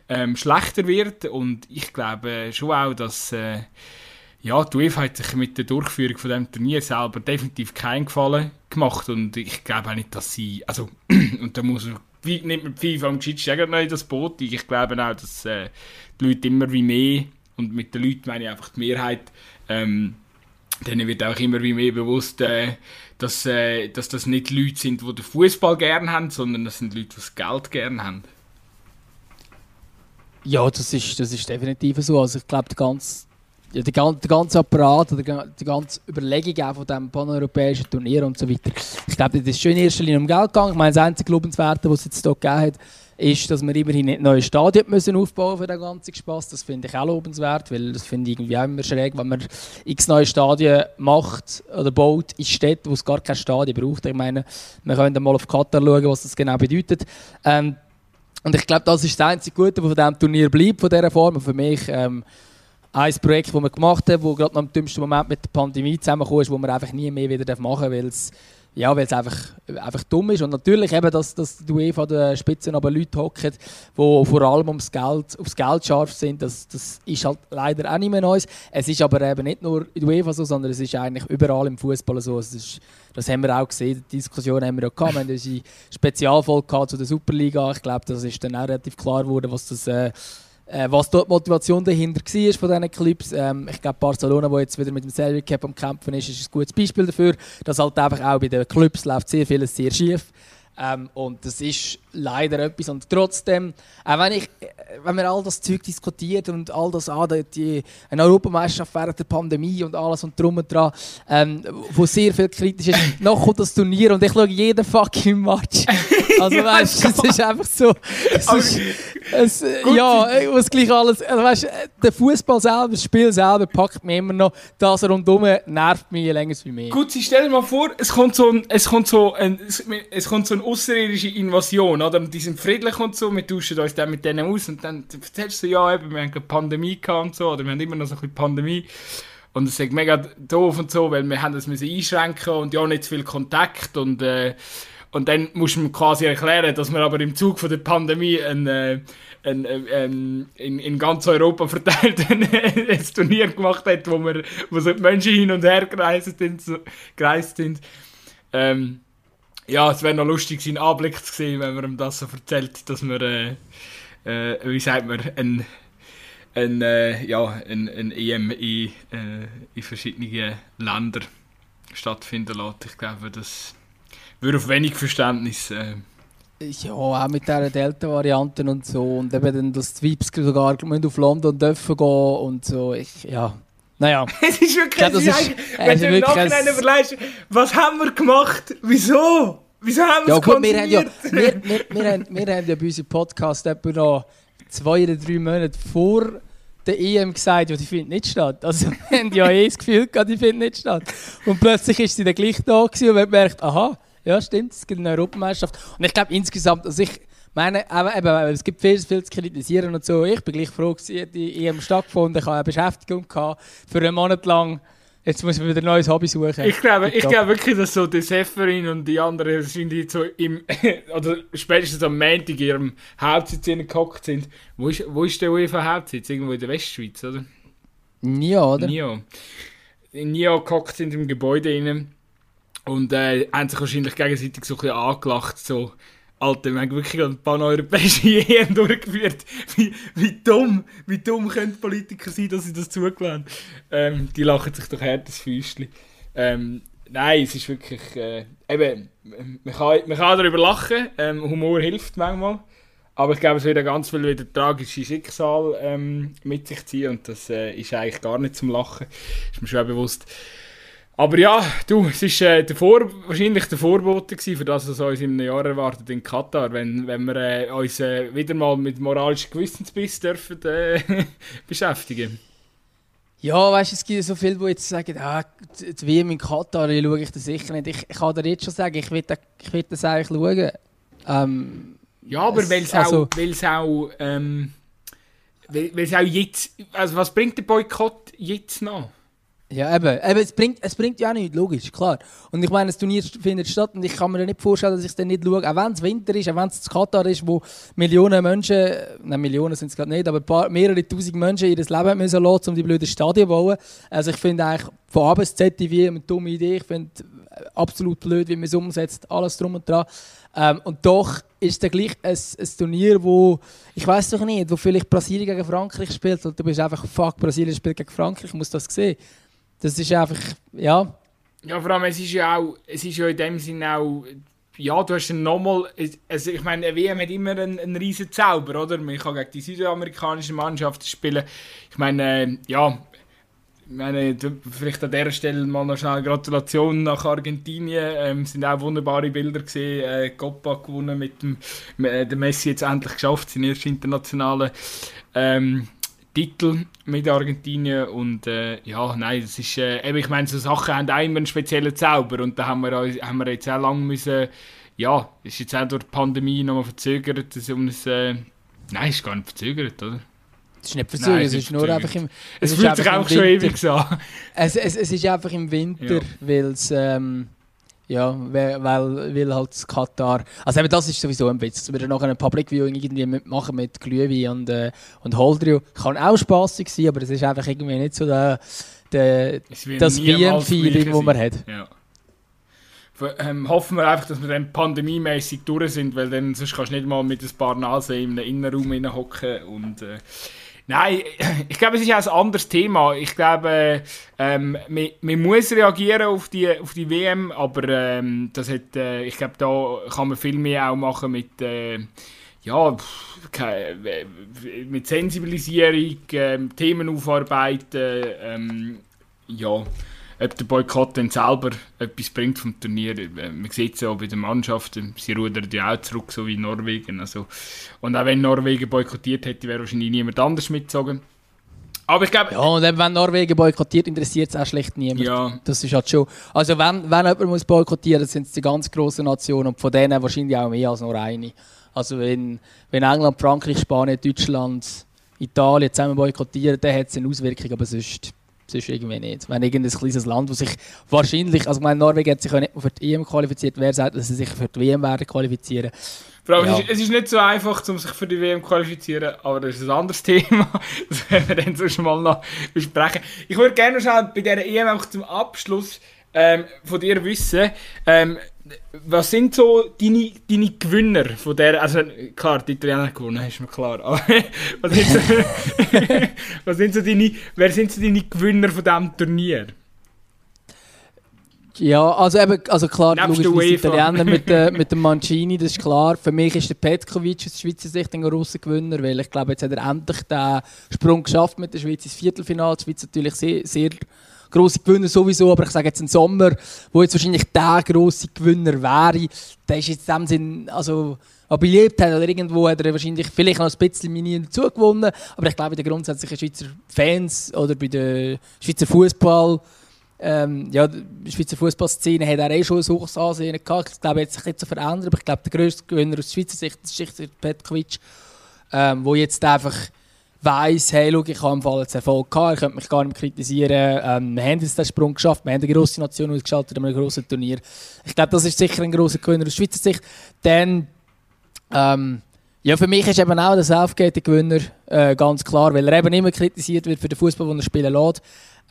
ähm, schlechter wird und ich glaube schon auch, dass äh, ja, die UEFA hat sich mit der Durchführung von dem Turnier selber definitiv keinen Gefallen gemacht und ich glaube auch nicht, dass sie, also, und da muss wie nimmt man FIFA und Schiedsrichter noch in das Boot. Ich glaube auch, dass äh, die Leute immer wie mehr, und mit den Leuten meine ich einfach die Mehrheit, ähm, denen wird auch immer wie mehr bewusst, äh, dass, äh, dass das nicht Leute sind, die den Fußball gerne haben, sondern das sind Leute, die das Geld gerne haben. Ja, das ist, das ist definitiv so. Also ich glaube, die ganze ja, der, der ganze Apparat, die, die ganze Überlegung auch von diesem paneuropäischen Turnier und so weiter. Ich glaube, das ist schon in erster Linie um Geld gegangen. Ich meine, das einzige Lobenswerte, was es jetzt hier gegeben hat, ist, dass wir immerhin nicht neue Stadien müssen aufbauen für den ganzen Spaß. Das finde ich auch lobenswert, weil das finde ich irgendwie auch immer schräg, wenn man x neue Stadien macht oder baut in Städten, wo es gar kein Stadion braucht. Ich meine, wir können mal auf Katar schauen, was das genau bedeutet. Ähm, und ich glaube, das ist das einzige Gute, was von diesem Turnier bleibt, von dieser Form. Und für mich ähm, ein Projekt, das wir gemacht haben, das gerade noch im dümmsten Moment mit der Pandemie zusammengekommen ist, wo wir einfach nie mehr wieder machen dürfen, weil es ja, weil es einfach, einfach dumm ist. Und natürlich eben, dass, dass die UEFA der Spitzen aber Leute hocken, die vor allem ums Geld, aufs Geld scharf sind, das, das ist halt leider auch nicht mehr Neues. Es ist aber eben nicht nur in der UEFA so, sondern es ist eigentlich überall im Fußball so. Ist, das haben wir auch gesehen, die Diskussion haben wir auch gehabt. Wir haben unsere Spezialfolge zu der Superliga. Ich glaube, das ist dann auch relativ klar geworden, was das... Äh, äh, was dort die Motivation dahinter war von diesen Clips. Ähm, ich glaube, Barcelona, wo jetzt wieder mit dem Salary Cap am Kämpfen ist, ist ein gutes Beispiel dafür, dass halt einfach auch bei den Clubs läuft sehr vieles sehr schief. Ähm, und das ist leider etwas. Und trotzdem, auch wenn, ich, wenn wir all das Zeug diskutiert und all das an, ah, die, eine Europameisterschaft während der Pandemie und alles und drum und dran, ähm, wo sehr viel kritisch ist, noch kommt das Turnier und ich schaue jeden fucking Match. Also weißt du, es ist einfach so. Es ist, es, ja, muss gleich alles. Also, weißt, der Fußball selber, das Spiel selber packt mich immer noch. Das rundum nervt mich länger wie mehr. Gut, stell dir mal vor, es kommt so ein, es kommt so ein, es kommt so eine außerirdische Invasion, oder? Und die sind friedlich und so, wir tauschen uns dann mit denen aus und dann erzählst du, ja, eben, wir haben eine Pandemie gehabt und so, oder wir haben immer noch so ein bisschen Pandemie. Und es ist mega doof und so, weil wir haben das müssen einschränken und ja nicht zu viel Kontakt und äh, und dann muss man quasi erklären, dass man aber im Zug von der Pandemie ein, äh, ein, ein, äh, ein in, in, ganz Europa verteilt ein, ein Turnier gemacht hat, wo, wir, wo so die Menschen hin und her gereist sind. So, gereist sind. Ähm, ja, es wäre noch lustig, seinen Anblick zu sehen, wenn man ihm das so erzählt, dass man, äh, äh, wie sagt man, ein, ein, äh, ja, ein, ein EM in, äh, in verschiedenen Ländern stattfinden lässt. Ich glaube, das würde auf wenig Verständnis. Äh, ja, auch mit dieser Delta-Varianten und so. Und eben dann, dass die Vibes sogar auf London dürfen gehen und so. Ich, ja. Naja. es ist wirklich, glaub, das ist, wenn du im Nachhinein überlegst, was haben wir gemacht? Wieso? Wieso haben wir ja, gut, wir haben ja, wir, wir, wir, haben, wir haben ja bei unserem Podcast etwa noch zwei oder drei Monate vor der EM gesagt, ja, die findet nicht statt. Also wir haben ja eh das Gefühl gehabt, die findet nicht statt. Und plötzlich ist sie dann gleich da gewesen und man merkt, aha, ja stimmt, es gibt eine Europameisterschaft. Und ich glaube insgesamt, also ich meine, eben, es gibt viel, viel zu kritisieren und so. Ich bin gleich froh, dass die EM stattgefunden Ich hatte eine Beschäftigung gehabt für einen Monat lang. Jetzt muss man wieder ein neues Hobby suchen. Ich glaube, ich glaube wirklich, dass so die Seferin und die anderen sind so im, oder spätestens am Montag in ihrem Hauptsitz gehockt sind. Wo ist, wo ist der UEFA-Hauptsitz? Irgendwo in der Westschweiz, oder? Nia, oder? Nia. In Nia gehockt sind im Gebäude innen und äh, haben sich wahrscheinlich gegenseitig so ein bisschen angelacht, so Alter, wir haben wirklich ein paar europäische EM durchgeführt. Wie, wie dumm, wie dumm können Politiker sein, dass sie das zugelassen ähm, Die lachen sich doch hart das Füßchen. Ähm, nein, es ist wirklich, äh, eben, man kann, man kann darüber lachen, ähm, Humor hilft manchmal. Aber ich glaube, es wird ganz viel wieder tragische Schicksal ähm, mit sich ziehen und das äh, ist eigentlich gar nicht zum Lachen. Ist mir schon bewusst. Aber ja, du, es war äh, der Vor wahrscheinlich der Vorbote gewesen, für das, was uns einem Jahr erwartet in Katar, wenn, wenn wir äh, uns äh, wieder mal mit moralischem Gewissensbiss dürfen äh, beschäftigen. Ja, weißt du, es gibt so viele, die jetzt sagen, ah, die WM in Katar die schaue ich das sicher nicht. Ich, ich kann dir jetzt schon sagen, ich will, ich will das eigentlich schauen. Ähm, ja, aber weil es also, auch, weil's auch, ähm, weil's auch jetzt, also was bringt der Boykott jetzt noch? Ja, eben. eben es, bringt, es bringt ja auch nichts, logisch, klar. Und ich meine, das Turnier findet statt und ich kann mir nicht vorstellen, dass ich es dann nicht schaue. Auch wenn es Winter ist, auch wenn es Katar ist, wo Millionen Menschen, nein, Millionen sind es gerade nicht, aber paar, mehrere tausend Menschen ihr Leben müssen lassen, um die blöden Stadien zu bauen. Also ich finde eigentlich von A bis Z TV eine dumme Idee. Ich finde äh, absolut blöd, wie man es umsetzt, alles drum und dran. Ähm, und doch ist es gleich ein, ein Turnier, wo, ich weiß doch nicht, wo vielleicht Brasilien gegen Frankreich spielt und du bist einfach, fuck, Brasilien spielt gegen Frankreich, ich muss das sehen. Das ist einfach, ja. Ja, vor allem, es ist ja auch, es ist ja in dem Sinne auch, ja, du hast nochmal, also ich meine, eine WM hat immer einen, einen riesen Zauber, oder? Man kann gegen die südamerikanischen Mannschaften spielen. Ich meine, äh, ja, ich meine, vielleicht an dieser Stelle mal noch schnell Gratulation nach Argentinien. Ähm, sind auch wunderbare Bilder gesehen. Äh, Copa gewonnen mit dem, äh, der Messi jetzt endlich geschafft, seinen ersten internationalen ähm, Titel mit Argentinien und äh, ja, nein, das ist, äh, eben, ich meine, so Sachen haben immer einen speziellen Zauber und da haben wir, haben wir jetzt auch lange müssen, ja, ist jetzt auch durch die Pandemie nochmal verzögert, dass um es, äh, nein, ist gar nicht verzögert, oder? Es ist nicht verzögert, nein, es, ist, nur einfach im Es, es fühlt sich auch schon ewig an. Es, es, es ist einfach im Winter, ja. weil es, ähm, ja, weil, weil halt Katar. Also eben das ist sowieso ein Witz. Wir noch ein Public Viewing irgendwie machen mit Glühwein und, äh, und Holdrio. Kann auch spaßig sein, aber es ist einfach irgendwie nicht so der, der, das WM-Feeling, das man hat. Ja. Ähm, hoffen wir einfach, dass wir dann pandemiemäßig durch sind, weil dann sonst kannst du nicht mal mit ein paar Nasen in einem Innenraum hocken und äh, Nein, ich glaube, es ist auch ein anderes Thema. Ich glaube, ähm, man, man, muss reagieren auf die, auf die WM, aber ähm, das hat, äh, ich glaube, da kann man viel mehr auch machen mit, äh, ja, mit Sensibilisierung, äh, Themen aufarbeiten, ähm, ja ob der Boykott dann selber etwas bringt vom Turnier. Man sieht es ja auch bei den Mannschaften, sie rudern ja auch zurück, so wie Norwegen. Also, und auch wenn Norwegen boykottiert hätte, wäre wahrscheinlich niemand anders mitgezogen. Aber ich glaube... Ja, und wenn Norwegen boykottiert, interessiert es auch schlecht niemand. Ja. Das ist halt schon... Also wenn, wenn jemand muss boykottieren muss, sind es die ganz grossen Nationen und von denen wahrscheinlich auch mehr als nur eine. Also wenn, wenn England, Frankreich, Spanien, Deutschland, Italien zusammen boykottieren, dann hat es eine Auswirkung, aber sonst sonst irgendwie nicht. Wenn irgendein kleines Land, das sich wahrscheinlich, also ich meine, Norwegen hat sich ja nicht für die EM qualifiziert, wer sagt, dass sie sich für die WM werden qualifizieren. Vor allem, ja. es, ist, es, ist, nicht so einfach, um sich für die WM zu qualifizieren, aber das ist ein anderes Thema. Das werden wir dann sonst mal noch besprechen. Ich würde gerne noch schnell bei dieser EM auch zum Abschluss ähm, von dir wissen, ähm, was sind so deine, deine Gewinner von der, also klar, die Italiener gewonnen, ist mir klar, aber was sind, so, was sind so deine, wer sind so deine Gewinner von diesem Turnier? Ja, also eben, also klar, logisch Italiener mit, äh, mit dem Mancini, das ist klar. Für mich ist der Petkovic aus Schweizer Sicht ein grosser Gewinner, weil ich glaube, jetzt hat er endlich den Sprung geschafft mit der Schweiz ins Viertelfinale. Die Schweiz natürlich sehr, sehr grosse Gewinner sowieso, aber ich sage jetzt ein Sommer, wo jetzt wahrscheinlich der grosse Gewinner wäre, der ist jetzt in dem Sinn, also beliebt hat oder irgendwo hat er wahrscheinlich vielleicht noch ein bisschen Minien dazu aber ich glaube, bei den grundsätzlichen Schweizer Fans oder bei der Schweizer Fußball ähm, ja, die Schweizer Fußballszene hat er eh schon ein hohes Ansehen gehabt. Ich glaube, jetzt sich nicht so verändert, aber ich glaube, der grösste Gewinner aus Schweizer Sicht ist Petkovic, ähm, wo jetzt einfach weiss, hey, schau, ich habe im Fall jetzt Erfolg gehabt, ich könnte mich gar nicht kritisieren. Ähm, wir haben jetzt den Sprung geschafft, wir haben eine grosse Nation ausgeschaltet in einem grossen Turnier. Ich glaube, das ist sicher ein grosser Gewinner aus Schweizer Sicht. Dann, ähm, ja, für mich ist eben auch der Southgate der Gewinner, äh, ganz klar, weil er eben immer kritisiert wird für den Fußball, den er spielen lässt.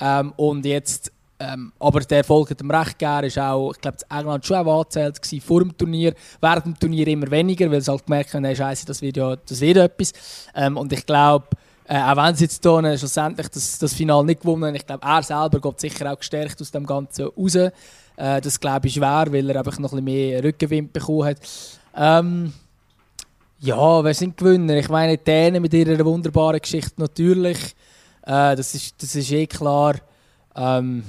Ähm, und jetzt ähm, aber der Erfolg hat ihm recht gegeben. Ist auch, ich glaube, England schon auch angezählt gewesen, vor dem Turnier. Während dem Turnier immer weniger, weil sie halt gemerkt haben, Scheiße, das wird ja das wird etwas. Ähm, und ich glaube, äh, auch wenn sie jetzt hier schlussendlich das, das Finale nicht gewonnen haben, ich glaube, er selber geht sicher auch gestärkt aus dem Ganzen raus. Äh, das glaube ich schwer, weil er einfach noch ein bisschen mehr Rückenwind bekommen hat. Ähm, ja, wer sind Gewinner? Ich meine, Dänen mit ihrer wunderbaren Geschichte natürlich. Äh, das, ist, das ist eh klar. Ähm,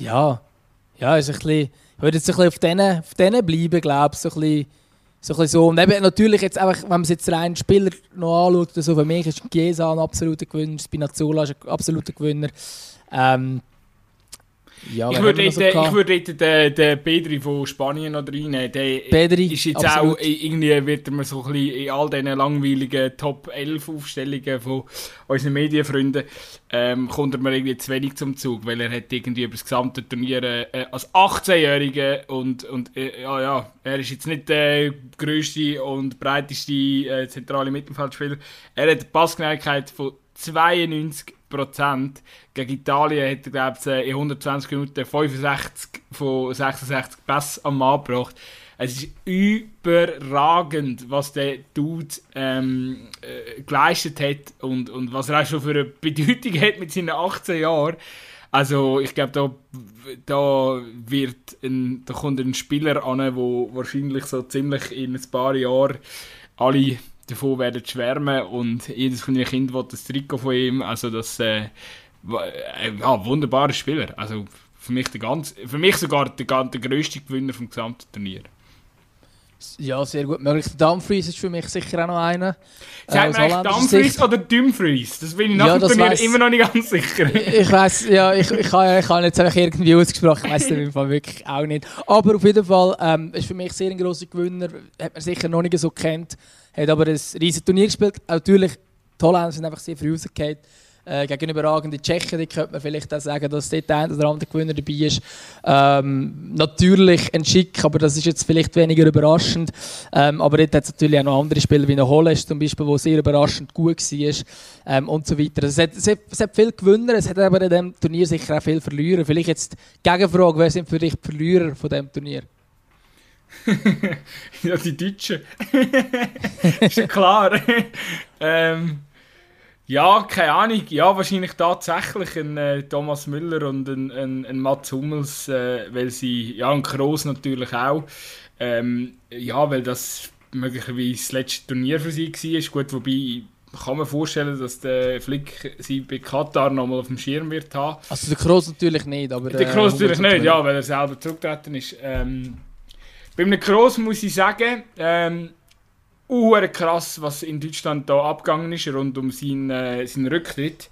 ja, ja, ist ein bisschen, ich würde jetzt ein bisschen auf denen, auf bleiben, glaube ich, so ein bisschen, so ein bisschen so. Und natürlich jetzt einfach, wenn man es jetzt rein Spieler noch anschaut, also für mich ist Chiesa ein absoluter Gewinner, Spinazzola ist ein absoluter Gewinner. Ähm, ja, ich würde so ich würde den, den Pedri von Spanien noch reinnehmen. Der Pedri, ist jetzt absolut. auch, irgendwie wird man so ein bisschen in all diesen langweiligen Top 11 Aufstellungen von unseren Medienfreunden, ähm, kommt er mir irgendwie zu wenig zum Zug, weil er hat irgendwie über das gesamte Turnier äh, als 18-Jähriger und, und äh, ja, ja, er ist jetzt nicht der grösste und breiteste äh, zentrale Mittelfeldspieler. Er hat eine Passgenauigkeit von 92 Prozent. Gegen Italien hat er, glaube ich, in 120 Minuten 65 von 66 Pässe am Mann gebracht. Es ist überragend, was der Dude ähm, äh, geleistet hat und, und was er auch schon für eine Bedeutung hat mit seinen 18 Jahren. Also ich glaube, da, da, wird ein, da kommt ein Spieler an, der wahrscheinlich so ziemlich in ein paar Jahren alle davon werden schwärmen und jedes von ihren Kind will das Trikot von ihm. Also das äh, äh, ja, wunderbarer Spieler. Also für mich, der ganz, für mich sogar der, der grösste Gewinner vom gesamten Turnier. Ja, sehr gut möglich. Dumfries ist für mich sicher auch noch einer. Sagt äh, man Dumfries oder Dumfries? Das bin ich nach ja, dem Turnier weiss, immer noch nicht ganz sicher. ich weiß, ja, ich, ich, habe, ich habe jetzt einfach irgendwie ausgesprochen, ich weiß es im Fall wirklich auch nicht. Aber auf jeden Fall ähm, ist für mich sehr ein grosser Gewinner. Hat man sicher noch nicht so kennt. Hat aber ein riesiges Turnier gespielt. Natürlich, die Holländer sind einfach sehr früh rausgefallen. Äh, gegen überragende Tschechen, die könnte man vielleicht auch sagen, dass dort ein oder andere Gewinner dabei ist. Ähm, natürlich ein Schick, aber das ist jetzt vielleicht weniger überraschend. Ähm, aber dort hat es natürlich auch noch andere Spieler, wie Holles zum Beispiel, wo sehr überraschend gut war ähm, und so weiter. Also es, hat, es, hat, es hat viel Gewinner, es hat aber in diesem Turnier sicher auch viel Verlierer. Vielleicht jetzt die Gegenfrage, wer sind für dich die Verlierer von diesem Turnier? ja, die Deutschen. ist ja klar. ähm, ja, keine Ahnung. Ja, wahrscheinlich tatsächlich ein äh, Thomas Müller und ein, ein, ein Mats Hummels, äh, weil sie, ja, und Kroos natürlich auch. Ähm, ja, weil das möglicherweise das letzte Turnier für sie war. Gut, wobei kann man vorstellen, dass der Flick sie bei Katar nochmal auf dem Schirm wird haben. Also der Kroos natürlich nicht, aber... Der Kroos natürlich nicht, ja, weil er selber zurückgetreten ist. Ähm, bei einem Kroos muss ich sagen, ähm, uh, krass, was in Deutschland da abgegangen ist rund um seinen, äh, seinen Rücktritt.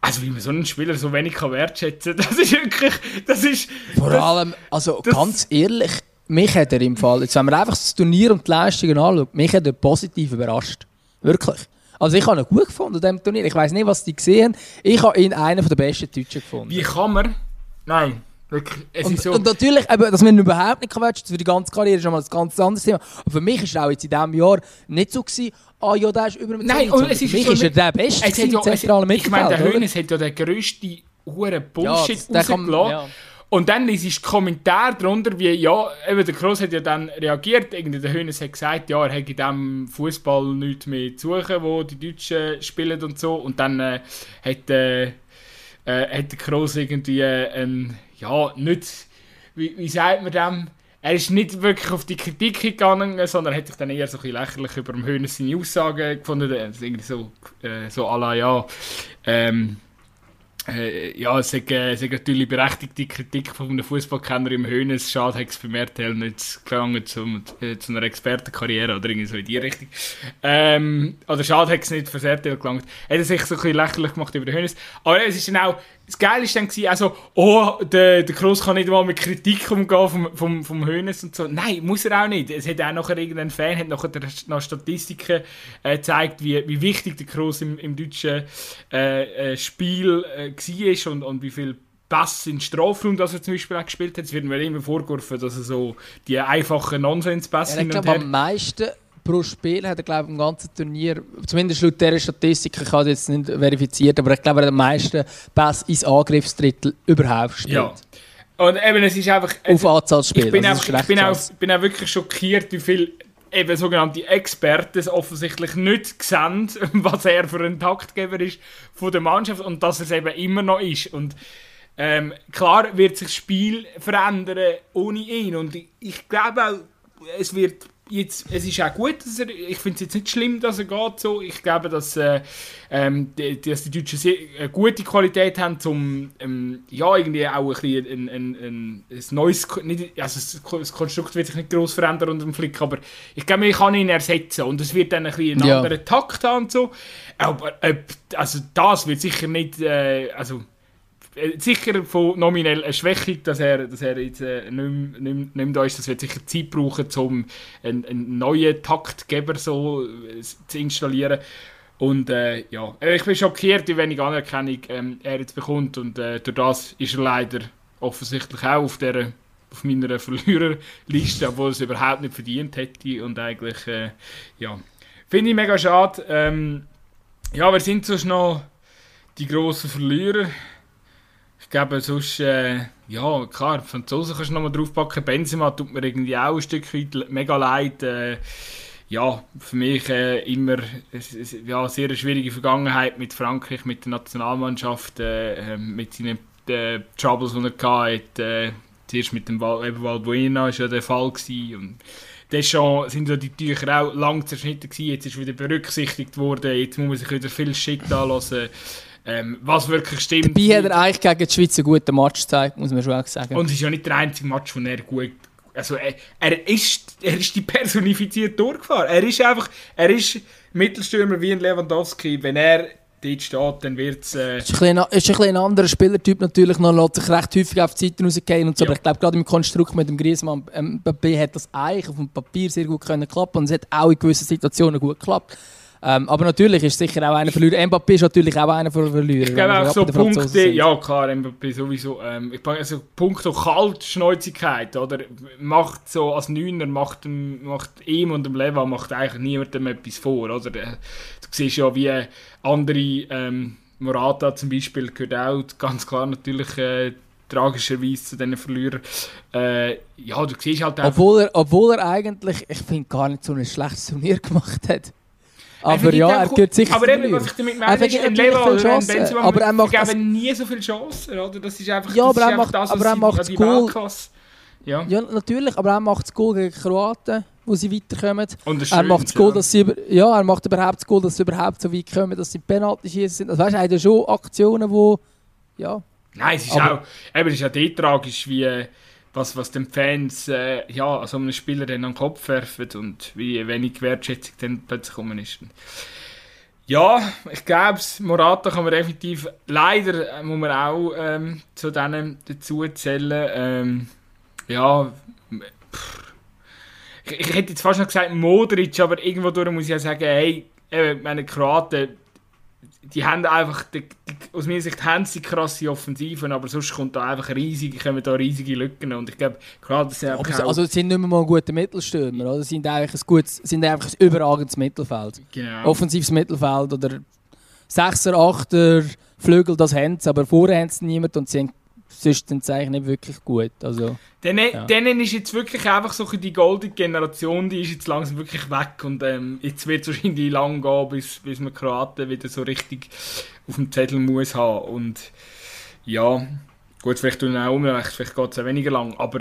Also wie man so einen Spieler so wenig kann wertschätzen das ist wirklich, das ist... Vor das, allem, also das, ganz ehrlich, mich hat er im Fall, jetzt wenn man einfach das Turnier und die Leistungen anschaut, mich hat er positiv überrascht. Wirklich. Also ich habe ihn gut gefunden an diesem Turnier. Ich weiß nicht, was die gesehen haben. Ich habe ihn einen der besten Deutschen gefunden. Wie kann man... Nein. Und, so und, natürlich, eben, dass man überhaupt nicht wertschätzen für die ganze Karriere ist schon mal ein ganz anderes Thema. Aber für mich war es auch jetzt in diesem Jahr nicht so, gewesen, ah ja, der ist über mit Nein, und es ist für mich ist er der Beste es ja, zentrale Mittelfeld. Ich meine, der Hönes hat ja den grössten Huren Bullshit ja, rausgelassen. Ja. Und dann liest du Kommentar darunter, wie, ja, eben der Kroos hat ja dann reagiert, irgendwie der Hönes hat gesagt, ja, er hätte in diesem Fußball nichts mehr zu suchen, wo die Deutschen spielen und so. Und dann äh, hat, äh, äh, hat der Kroos irgendwie äh, ein, ja, nicht, wie, wie sagt man dem, er ist nicht wirklich auf die Kritik gegangen, sondern hat sich dann eher so ein bisschen lächerlich über dem Hönes seine Aussagen gefunden. Also irgendwie so, äh, so à la, ja, ähm, äh, ja, es ist, äh, natürlich berechtigte Kritik von einem Fußballkenner im Höhnes. Schade, hat es beim RTL nicht gelangen zum, äh, zu einer Expertenkarriere oder irgendwie so in die Richtung. Ähm, oder schade, hat es nicht fürs RTL gelangt. Er hat sich so ein bisschen lächerlich gemacht über den Höhnes. Aber es ist dann auch, das Geile ist dann gewesen, also, oh, der, der Kroos kann nicht mal mit Kritik umgehen vom, vom, vom Hönes und so. Nein, muss er auch nicht. Es hat auch nachher irgendein Fan, hat nachher noch Statistiken äh, gezeigt, wie, wie wichtig der Kroos im, im deutschen äh, äh, Spiel äh, war und, und wie viel Pass in Strafraum, dass er zum Beispiel auch gespielt hat. Es wird mir immer vorgeworfen, dass er so die einfachen Nonsens-Pässe hin und her... am meisten pro Spiel hat er, glaube ich, im ganzen Turnier, zumindest laut dieser Statistik, ich habe jetzt nicht verifiziert, aber ich glaube, er hat am meisten Pass ins Angriffsdrittel überhaupt gespielt. Ja. Und eben, es ist einfach... Auf Anzahl Spiele. Ich bin, also einfach, ich bin, auch, bin auch wirklich schockiert, wie viel eben sogenannte Experten offensichtlich nicht sehen, was er für ein Taktgeber ist von der Mannschaft und dass es eben immer noch ist. Und ähm, klar wird sich das Spiel verändern ohne ihn und ich, ich glaube auch, es wird jetzt, es ist auch gut, dass er, ich finde es jetzt nicht schlimm, dass er geht so. Ich glaube, dass, äh, ähm, die, dass die Deutschen sehr, eine gute Qualität haben, um ähm, ja, irgendwie auch ein, bisschen ein, ein, ein, ein neues, nicht, also das Konstrukt wird sich nicht groß verändern unter dem Flick, aber ich glaube, ich kann ihn ersetzen und es wird dann ein bisschen einen ja. anderen Takt haben und so. Aber äh, also das wird sicher nicht, äh, also äh, sicher von nominell eine Schwächung, dass er, dass er jetzt äh, nicht, nicht da ist. Das wird sicher Zeit brauchen, um einen, einen neuen Taktgeber so äh, zu installieren. Und äh, ja, äh, ich bin schockiert, wie wenig Anerkennung ähm, er jetzt bekommt. Und äh, durch das ist er leider offensichtlich auch auf, der, auf meiner Verliererliste, obwohl er es überhaupt nicht verdient hätte. Und eigentlich, äh, ja, finde ich mega schade. Ähm, ja, wir sind sonst noch die grossen Verlierer? Glaube, sonst, äh, ja, klar, Franzosen kannst du nochmal draufpacken. Benzema tut mir irgendwie auch ein Stück weit mega leid. Äh, ja, für mich äh, immer ja, sehr eine schwierige Vergangenheit mit Frankreich, mit der Nationalmannschaft, äh, ähm, mit seinen äh, Troubles, die er hatte. Äh, zuerst mit dem Val Valbuena war ja der Fall. Gewesen. Und Deschamps sind ja die Tücher auch lang zerschnitten gewesen. Jetzt ist wieder berücksichtigt worden. Jetzt muss man sich wieder viel Shit anlassen. Ähm, was wirklich stimmt. Dabei hat er eigentlich gegen die Schweiz einen guten Match gezeigt, muss man schon auch sagen. Und es ist ja nicht der einzige Match, wo er gut. Also er, er, ist, er ist die personifiziert durchgefahren. Er ist einfach, er ist Mittelstürmer wie ein Lewandowski. Wenn er dort steht, dann wird es... Äh ist, ein ist ein, ein anderer Spielertyp natürlich, noch lässt sich recht häufig auf die Seite rausgehen und so. Ja. Aber ich glaube, gerade im Konstrukt mit dem Griezmann ähm, hat das eigentlich auf dem Papier sehr gut können klappen und es hat auch in gewissen Situationen gut geklappt. Ähm, aber natürlich ist sicher auch einer Verlierer. Mbappé ist natürlich auch einer von Verlierer. Ich glaube auch so Punkte, ja klar, Mbappé sowieso. Ähm, ich also Punkte Kaltschnäuzigkeit, oder? Macht so als Neuner, macht, macht ihm und dem Leva macht eigentlich niemandem etwas vor, oder? Du siehst ja, wie andere, ähm, Morata zum Beispiel, gehört auch ganz klar natürlich äh, tragischerweise zu diesen Verlierern. Äh, ja, du siehst halt. Obwohl er, obwohl er eigentlich, ich finde, gar nicht so ein schlechtes Turnier gemacht hat. Aber ja, er gehört sicher Aber eben, was ich damit meine, ist, ein Leva oder ein Benzema aber er macht geben nie so viele Chancen, oder? Das ist einfach, ja, aber er macht, das, aber er macht das Goal. Ja. ja, natürlich, aber er macht das Goal gegen Kroaten, wo sie weiterkommen. Und er macht das Goal, ja. dass sie über, ja, er macht überhaupt das Goal, dass sie überhaupt so weit kommen, dass sie Penalty schießen sind. Also weißt du, er hat ja schon Aktionen, wo ja. Nein, es ist aber, auch, eben, es ist ja tragisch, wie was, was den Fans äh, ja, also einem Spieler dann an den Kopf werfen und wie wenig Wertschätzung dann plötzlich kommen ist. Ja, ich glaube, Morata kann man definitiv, leider äh, muss man auch ähm, zu denen dazu zählen. Ähm, ja, ich, ich, hätte jetzt fast noch gesagt Modric, aber irgendwo durch muss ich ja sagen, hey, äh, meine Kroaten die haben einfach, die, die, aus meiner Sicht haben sie krasse Offensiven, aber sonst kommt da einfach riesige, kommen da riesige Lücken und ich glaube, gerade das sind aber, Also sind nicht mehr mal ein guter Mittelstürmer, oder? Sie sind eigentlich ein, gutes, sind einfach ein überragendes Mittelfeld. Genau. Offensives Mittelfeld oder Sechser, Achter, Flügel, das haben sie, aber vorher haben sie niemand und sie haben sonst sind sie eigentlich nicht wirklich gut. Also, denen, ja. denen ist jetzt wirklich einfach so die goldene Generation, die ist jetzt langsam wirklich weg und ähm, jetzt wird es wahrscheinlich lang gehen, bis, bis man Kroaten wieder so richtig auf dem Zettel muss haben und ja, Gut, vielleicht tun auch Unrecht, vielleicht geht es auch weniger lang, aber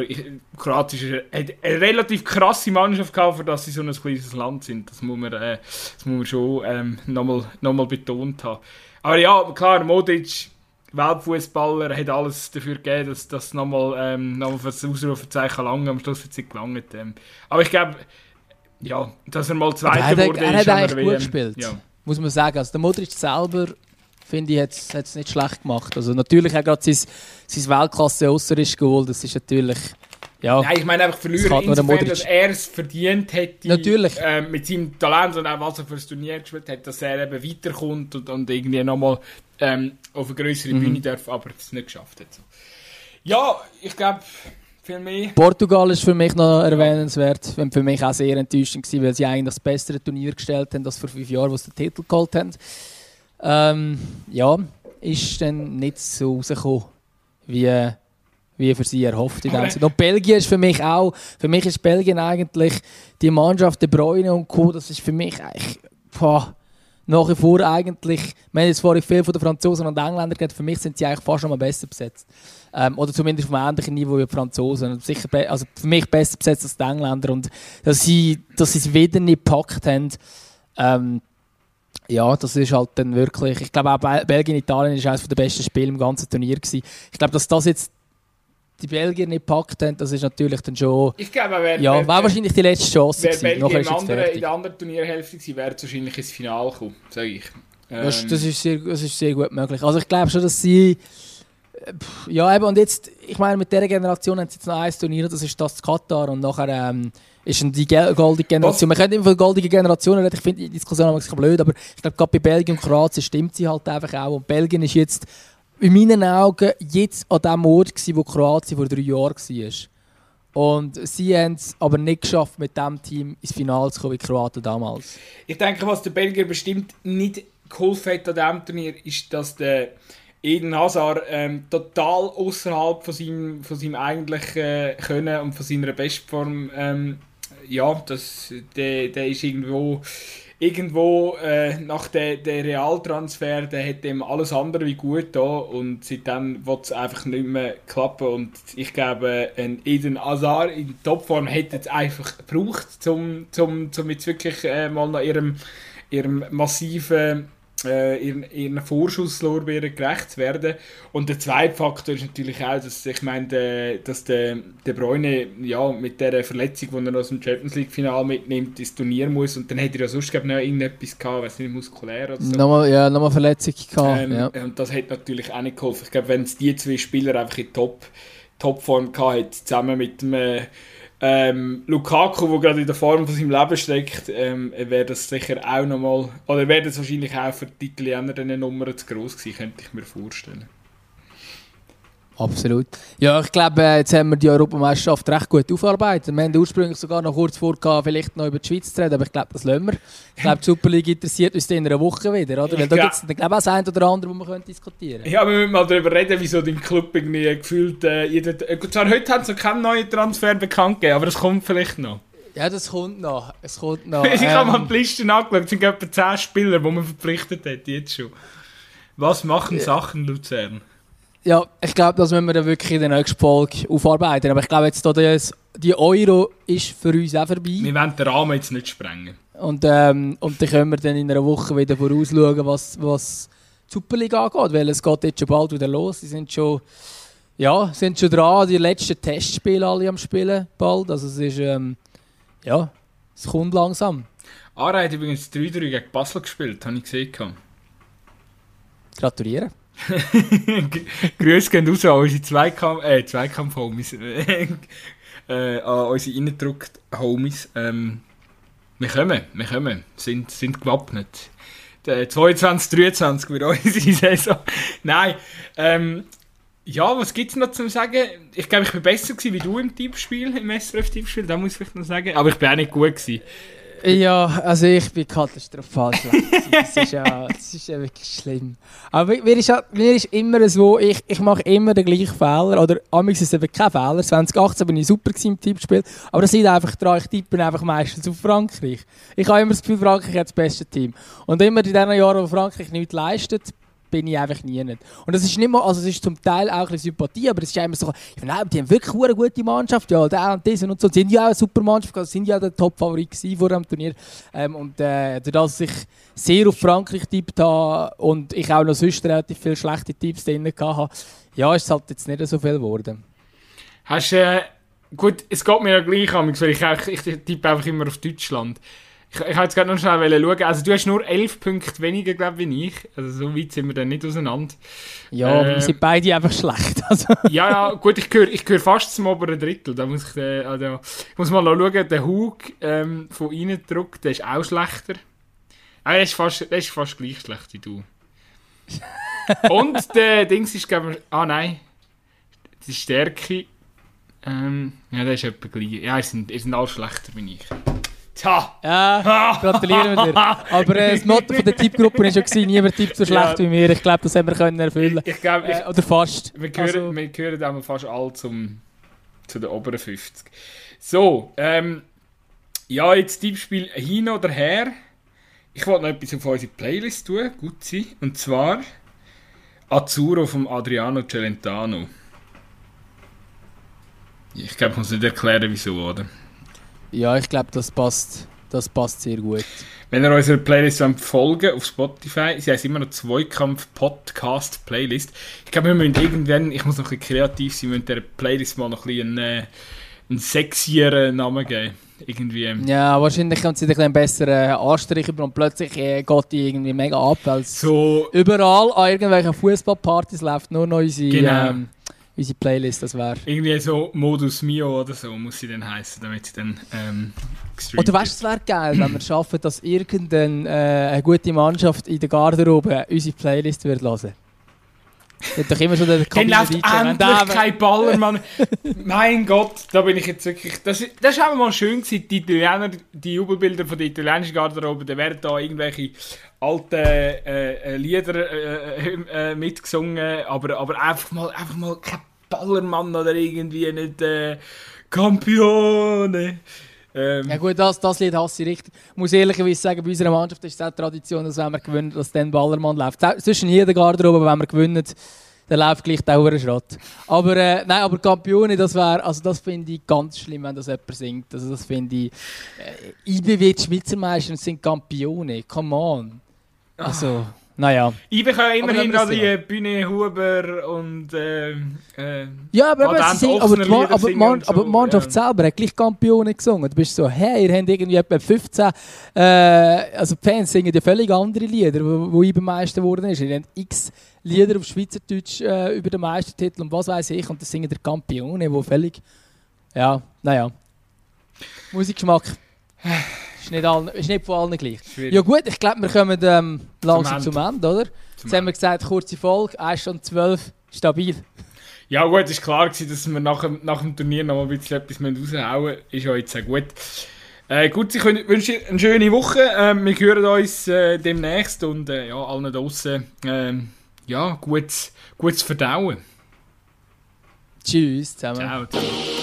Kroatien hat eine, relativ krasse Mannschaft gehabt, für dass sie so ein kleines Land sind. Das muss man, äh, das muss man schon ähm, nochmal noch betont haben. Aber ja, klar, Modic, Weltfußballer, hat alles dafür gegeben, dass das nochmal ähm, noch für das Ausrufezeichen lang am Schluss hat es gelangt. Ähm. Aber ich glaube, ja, dass er mal Zweiter wurde, er hat eigentlich gut gespielt, ja. muss man sagen. Also der Modric selber finde ich, hat es nicht schlecht gemacht. Also natürlich hat gerade sein, sein Weltklasse Ausser geholt. Das ist natürlich... Ja, Nein, ich meine einfach verlieren, insofern, dass er es verdient hätte, Natürlich. Äh, mit seinem Talent und auch was er für das Turnier gespielt hat, dass er eben weiterkommt und, und irgendwie nochmal ähm, auf eine größere mhm. Bühne darf, aber es nicht geschafft hat. Ja, ich glaube, viel mehr. Portugal ist für mich noch erwähnenswert und für mich auch sehr enttäuschend gewesen, weil sie eigentlich das bessere Turnier gestellt haben als vor fünf Jahren, wo sie den Titel geholt haben. Ähm, ja, ist dann nicht so rausgekommen, wie, wie für sie erhofft. In dem Und Belgien ist für mich auch, für mich ist Belgien eigentlich die Mannschaft, der Bräune und Co., das ist für mich eigentlich, boah, nach wie vor eigentlich, wir haben jetzt vorhin viel von den Franzosen und Engländern geredet, für mich sind sie eigentlich fast schon mal besser besetzt. Ähm, oder zumindest auf einem ähnlichen Niveau wie die Franzosen. Sicher also für mich besser besetzt als die Engländer. Und dass sie, dass sie es wieder nicht gepackt haben, ähm, ja, das ist halt dann wirklich. Ich glaube auch Belgien-Italien ist eines der besten Spiele im ganzen Turnier gewesen. Ich glaube, dass das jetzt die Belgier nicht gepackt haben, das ist natürlich dann schon. Ich glaube, wer, ja, wäre wahrscheinlich die letzte Chance gewesen. Belgien andere, in der anderen Turnierhälfte gewesen, wäre wahrscheinlich ins Finale gekommen, sage ich. Ähm. Das, das, ist sehr, das ist sehr gut möglich. Also ich glaube schon, dass sie ja, eben, und jetzt, ich meine, mit dieser Generation haben sie jetzt noch ein Turnier, das ist das Katar und nachher ähm, ist die goldige Generation. Man könnte immer von goldigen Generationen reden, ich finde die Diskussion ein bisschen blöd, aber ich glaube, gerade bei Belgien und Kroatien stimmt sie halt einfach auch. Und Belgien ist jetzt in meinen Augen jetzt an dem Ort gewesen, wo Kroatien vor drei Jahren war. Und sie haben es aber nicht geschafft, mit diesem Team ins Finale zu kommen wie Kroatien damals. Ich denke, was der Belgier bestimmt nicht geholfen hat an diesem Turnier, ist, dass der Eden Hazard ähm, total außerhalb von seinem, von seinem eigentlichen äh, Können und von seiner Bestform, ähm, ja, das, der, der ist irgendwo, irgendwo äh, nach dem der Realtransfer, der hat ihm alles andere wie gut da und seitdem wird es einfach nicht mehr klappen und ich glaube, ein Eden Hazard in Topform hätte es einfach gebraucht, um zum, zum jetzt wirklich äh, mal nach ihrem, ihrem massiven äh, ihren, ihren Vorschusslorbeeren gerecht zu werden. Und der zweite Faktor ist natürlich auch, dass ich meine, dass der, der Bräune ja, mit der Verletzung, die er aus dem Champions League Final mitnimmt, ins Turnier muss und dann hätte er ja sonst glaube ich, noch irgendetwas gehabt, weiß nicht, muskulär oder so. Nochmal, ja, nochmal Verletzung gehabt. Ähm, ja. Und das hätte natürlich auch nicht geholfen. Ich glaube, wenn es die zwei Spieler einfach in Top, Topform gehabt hätte, zusammen mit dem äh, ähm, Lukaku, der gerade in der Form von seinem Leben steckt, ähm, wäre das sicher auch nochmal, oder wäre das wahrscheinlich auch für die Italiener eine Nummer zu groß gewesen, könnte ich mir vorstellen. Absolut. Ja, ich glaube, äh, jetzt haben wir die Europameisterschaft recht gut aufarbeitet. Wir haben ursprünglich sogar noch kurz vor, vielleicht noch über die Schweiz zu reden, aber ich glaube, das lassen wir. Ich glaube, die Super League interessiert uns in einer Woche wieder, oder? Weil da gibt es, glaube ich, auch das eine oder andere, wo wir diskutieren können. Ja, wir müssen mal darüber reden, wieso dein Club irgendwie gefühlt... Äh, jeder, äh, zwar heute hat es noch keinen neuen Transfer bekannt gegeben, aber es kommt vielleicht noch. Ja, das kommt noch. Es kommt noch. ich ähm, habe mal die Liste angeschaut, es sind etwa 10 Spieler, die man verpflichtet hat, jetzt schon. Was machen Sachen Luzern? Ja, ich glaube, das müssen wir dann wirklich in der nächsten Folge aufarbeiten. Aber ich glaube, jetzt das, die Euro ist für uns auch vorbei. Wir wollen den Rahmen jetzt nicht sprengen. Und, ähm, und dann können wir dann in einer Woche wieder vorausschauen, was, was die Superliga angeht. Weil es geht jetzt schon bald wieder los. Sie sind schon, ja, sind schon dran, die letzten Testspiele alle am Spielen bald. Also es ist, ähm, ja, es kommt langsam. Ara hat übrigens 3-3 gegen Basel gespielt, habe ich gesehen. Gratuliere. Grüße gehen raus an unsere Zweikampf, äh, Zweikampf-Homies. äh, an unsere Innendruck-Homies. Ähm, wir kommen, wir kommen, sind, sind gewappnet. 22, 23 wird unsere Saison. Nein, ähm, ja, was gibt es noch zu sagen? Ich glaube, ich war besser gewesen, wie du im Tippspiel, im SRF-Tippspiel, da muss ich vielleicht noch sagen. Aber ich bin auch nicht gut gewesen. Ja, also ich bin katastrophal schlecht. das, ist ja, das ist ja wirklich schlimm. Aber mir ist, mir ist immer so, ich, ich mache immer den gleichen Fehler. Oder amigs ist es eben kein Fehler. 2018 bin ich super im Tippspiel. Aber das liegt einfach daran, ich tippe einfach meistens auf Frankreich. Ich habe immer das Gefühl, Frankreich hat das beste Team. Und immer in den Jahren, wo Frankreich nichts leistet, bin ich einfach nie nicht. Und das ist nicht mal, also es ist zum Teil auch ein Sympathie, aber es ist immer so, ich meine, die haben wirklich eine gute Mannschaft, ja, der und das und so, sie sind ja auch eine super Mannschaft, also sind ja der Top-Favorit vor dem Turnier. Ähm, und äh, dass ich sehr auf Frankreich tippt habe und ich auch noch sonst relativ viele schlechte Tipps drin hatte, ja, ist es halt jetzt nicht so viel geworden. Hast äh, gut, es geht mir ja gleich weil ich, ich, ich tippe einfach immer auf Deutschland. Ich, ich wollte jetzt gerade noch schnell schauen. Also, du hast nur 11 Punkte weniger, glaube ich, wie ich. Also, so weit sind wir dann nicht auseinander. Ja, äh, wir sind beide einfach schlecht. Also. ja, ja, gut, ich gehöre ich gehör fast zum oberen Drittel. Da muss ich, äh, also, ich muss mal noch schauen, der Hug ähm, von innen Druck, der ist auch schlechter. Ah, der ist fast, der ist fast gleich schlecht wie du. Und der Dings ist, glaube ich, ah nein, die Stärke, ähm, ja, der ist etwa gleich. Ja, ihr sind, ihr sind alle schlechter wie ich. Tja! Ja, gratulieren wir dir. Aber äh, das Motto von der Tippgruppe war schon, niemand tippt so schlecht ja. wie mir. Ich glaube, das haben wir können erfüllen. Ich, ich glaube, äh, oder fast. Wir gehören, also, wir gehören fast alle zum, zu den oberen 50. So, ähm, ja, jetzt Tippspiel hin oder her. Ich wollte noch etwas auf unsere Playlist tun, gut sein. Und zwar Azzurro von Adriano Celentano. Ich glaube, ich muss nicht erklären, wieso, oder? Ja, ich glaube, das passt, das passt sehr gut. Wenn ihr unserer Playlist folgen auf Spotify, sie heißt immer noch Zweikampf-Podcast-Playlist. Ich glaube, wir müssen irgendwann, ich muss noch ein bisschen kreativ sein, wir müssen der Playlist mal noch ein bisschen einen, äh, einen sexieren Namen geben. Irgendwie. Ja, wahrscheinlich kommt sie ein bisschen besseren Anstrich über und plötzlich äh, geht die irgendwie mega ab, weil so, überall an irgendwelchen Fußballpartys läuft nur noch unsere... Genau. Ähm, unsere Playlist, das wäre. Irgendwie so Modus Mio oder so muss sie dann heißen, damit sie dann ähm, Oder weißt du, es wäre geil, wenn wir schaffen, dass irgendeine äh, eine gute Mannschaft in der Garderobe unsere Playlist wird hören. hat doch immer schon der Dann läuft endlich kein Ballermann. mein Gott, da bin ich jetzt wirklich... Das, das ist auch mal schön gewesen, die Italiener, die Jubelbilder von der italienischen Garderobe, da werden da irgendwelche alten äh, äh, Lieder äh, äh, mitgesungen, aber, aber einfach mal, einfach mal kein Ballermann oder irgendwie nicht äh, Campione. Ähm. Ja gut, das, das Lied hasse ich richtig. Ich muss ehrlicherweise sagen, bei unserer Mannschaft ist es auch Tradition, dass wenn wir gewinnen, dass dann Ballermann läuft. Zwischen jeder Garderobe, wenn wir gewinnen, dann läuft gleich der Schrott. Aber äh, nein, aber Campione, das wäre, also das finde ich ganz schlimm, wenn das jemand singt. Also das finde ich, äh, IBW die Schweizer Meister sind Campione, come on. Also... Naja. Ich bekomme immerhin noch die Bühne Huber und. Äh, äh, ja, aber, aber, singen, aber, die, aber, aber, so, aber die Mannschaft ja. selber hat gleich Kampionen gesungen. Du bist so, hey, ihr habt irgendwie etwa 15. Äh, also die Fans singen ja völlig andere Lieder, wo, wo ich beim Meister geworden ist. Ihr habt x Lieder auf Schweizerdeutsch äh, über den Meistertitel und was weiß ich. Und das singen der Kampionen, wo völlig. Ja, naja. Musikgeschmack. Ist nicht, allen, ist nicht von allen gleich. Schwierig. Ja gut, ich glaube, wir kommen ähm, langsam zum Ende, zum Ende oder? Zum Jetzt haben wir gesagt, kurze Folge, 1 Stunde 12, stabil. Ja gut, es war klar, gewesen, dass wir nach dem, nach dem Turnier noch ein bisschen etwas raushauen müssen. Ist ja jetzt auch gut. Äh, gut, ich wünsche eine schöne Woche. Äh, wir hören uns äh, demnächst und äh, ja, allen draußen ähm, ja, gutes, gutes Verdauen. Tschüss zusammen. Ciao.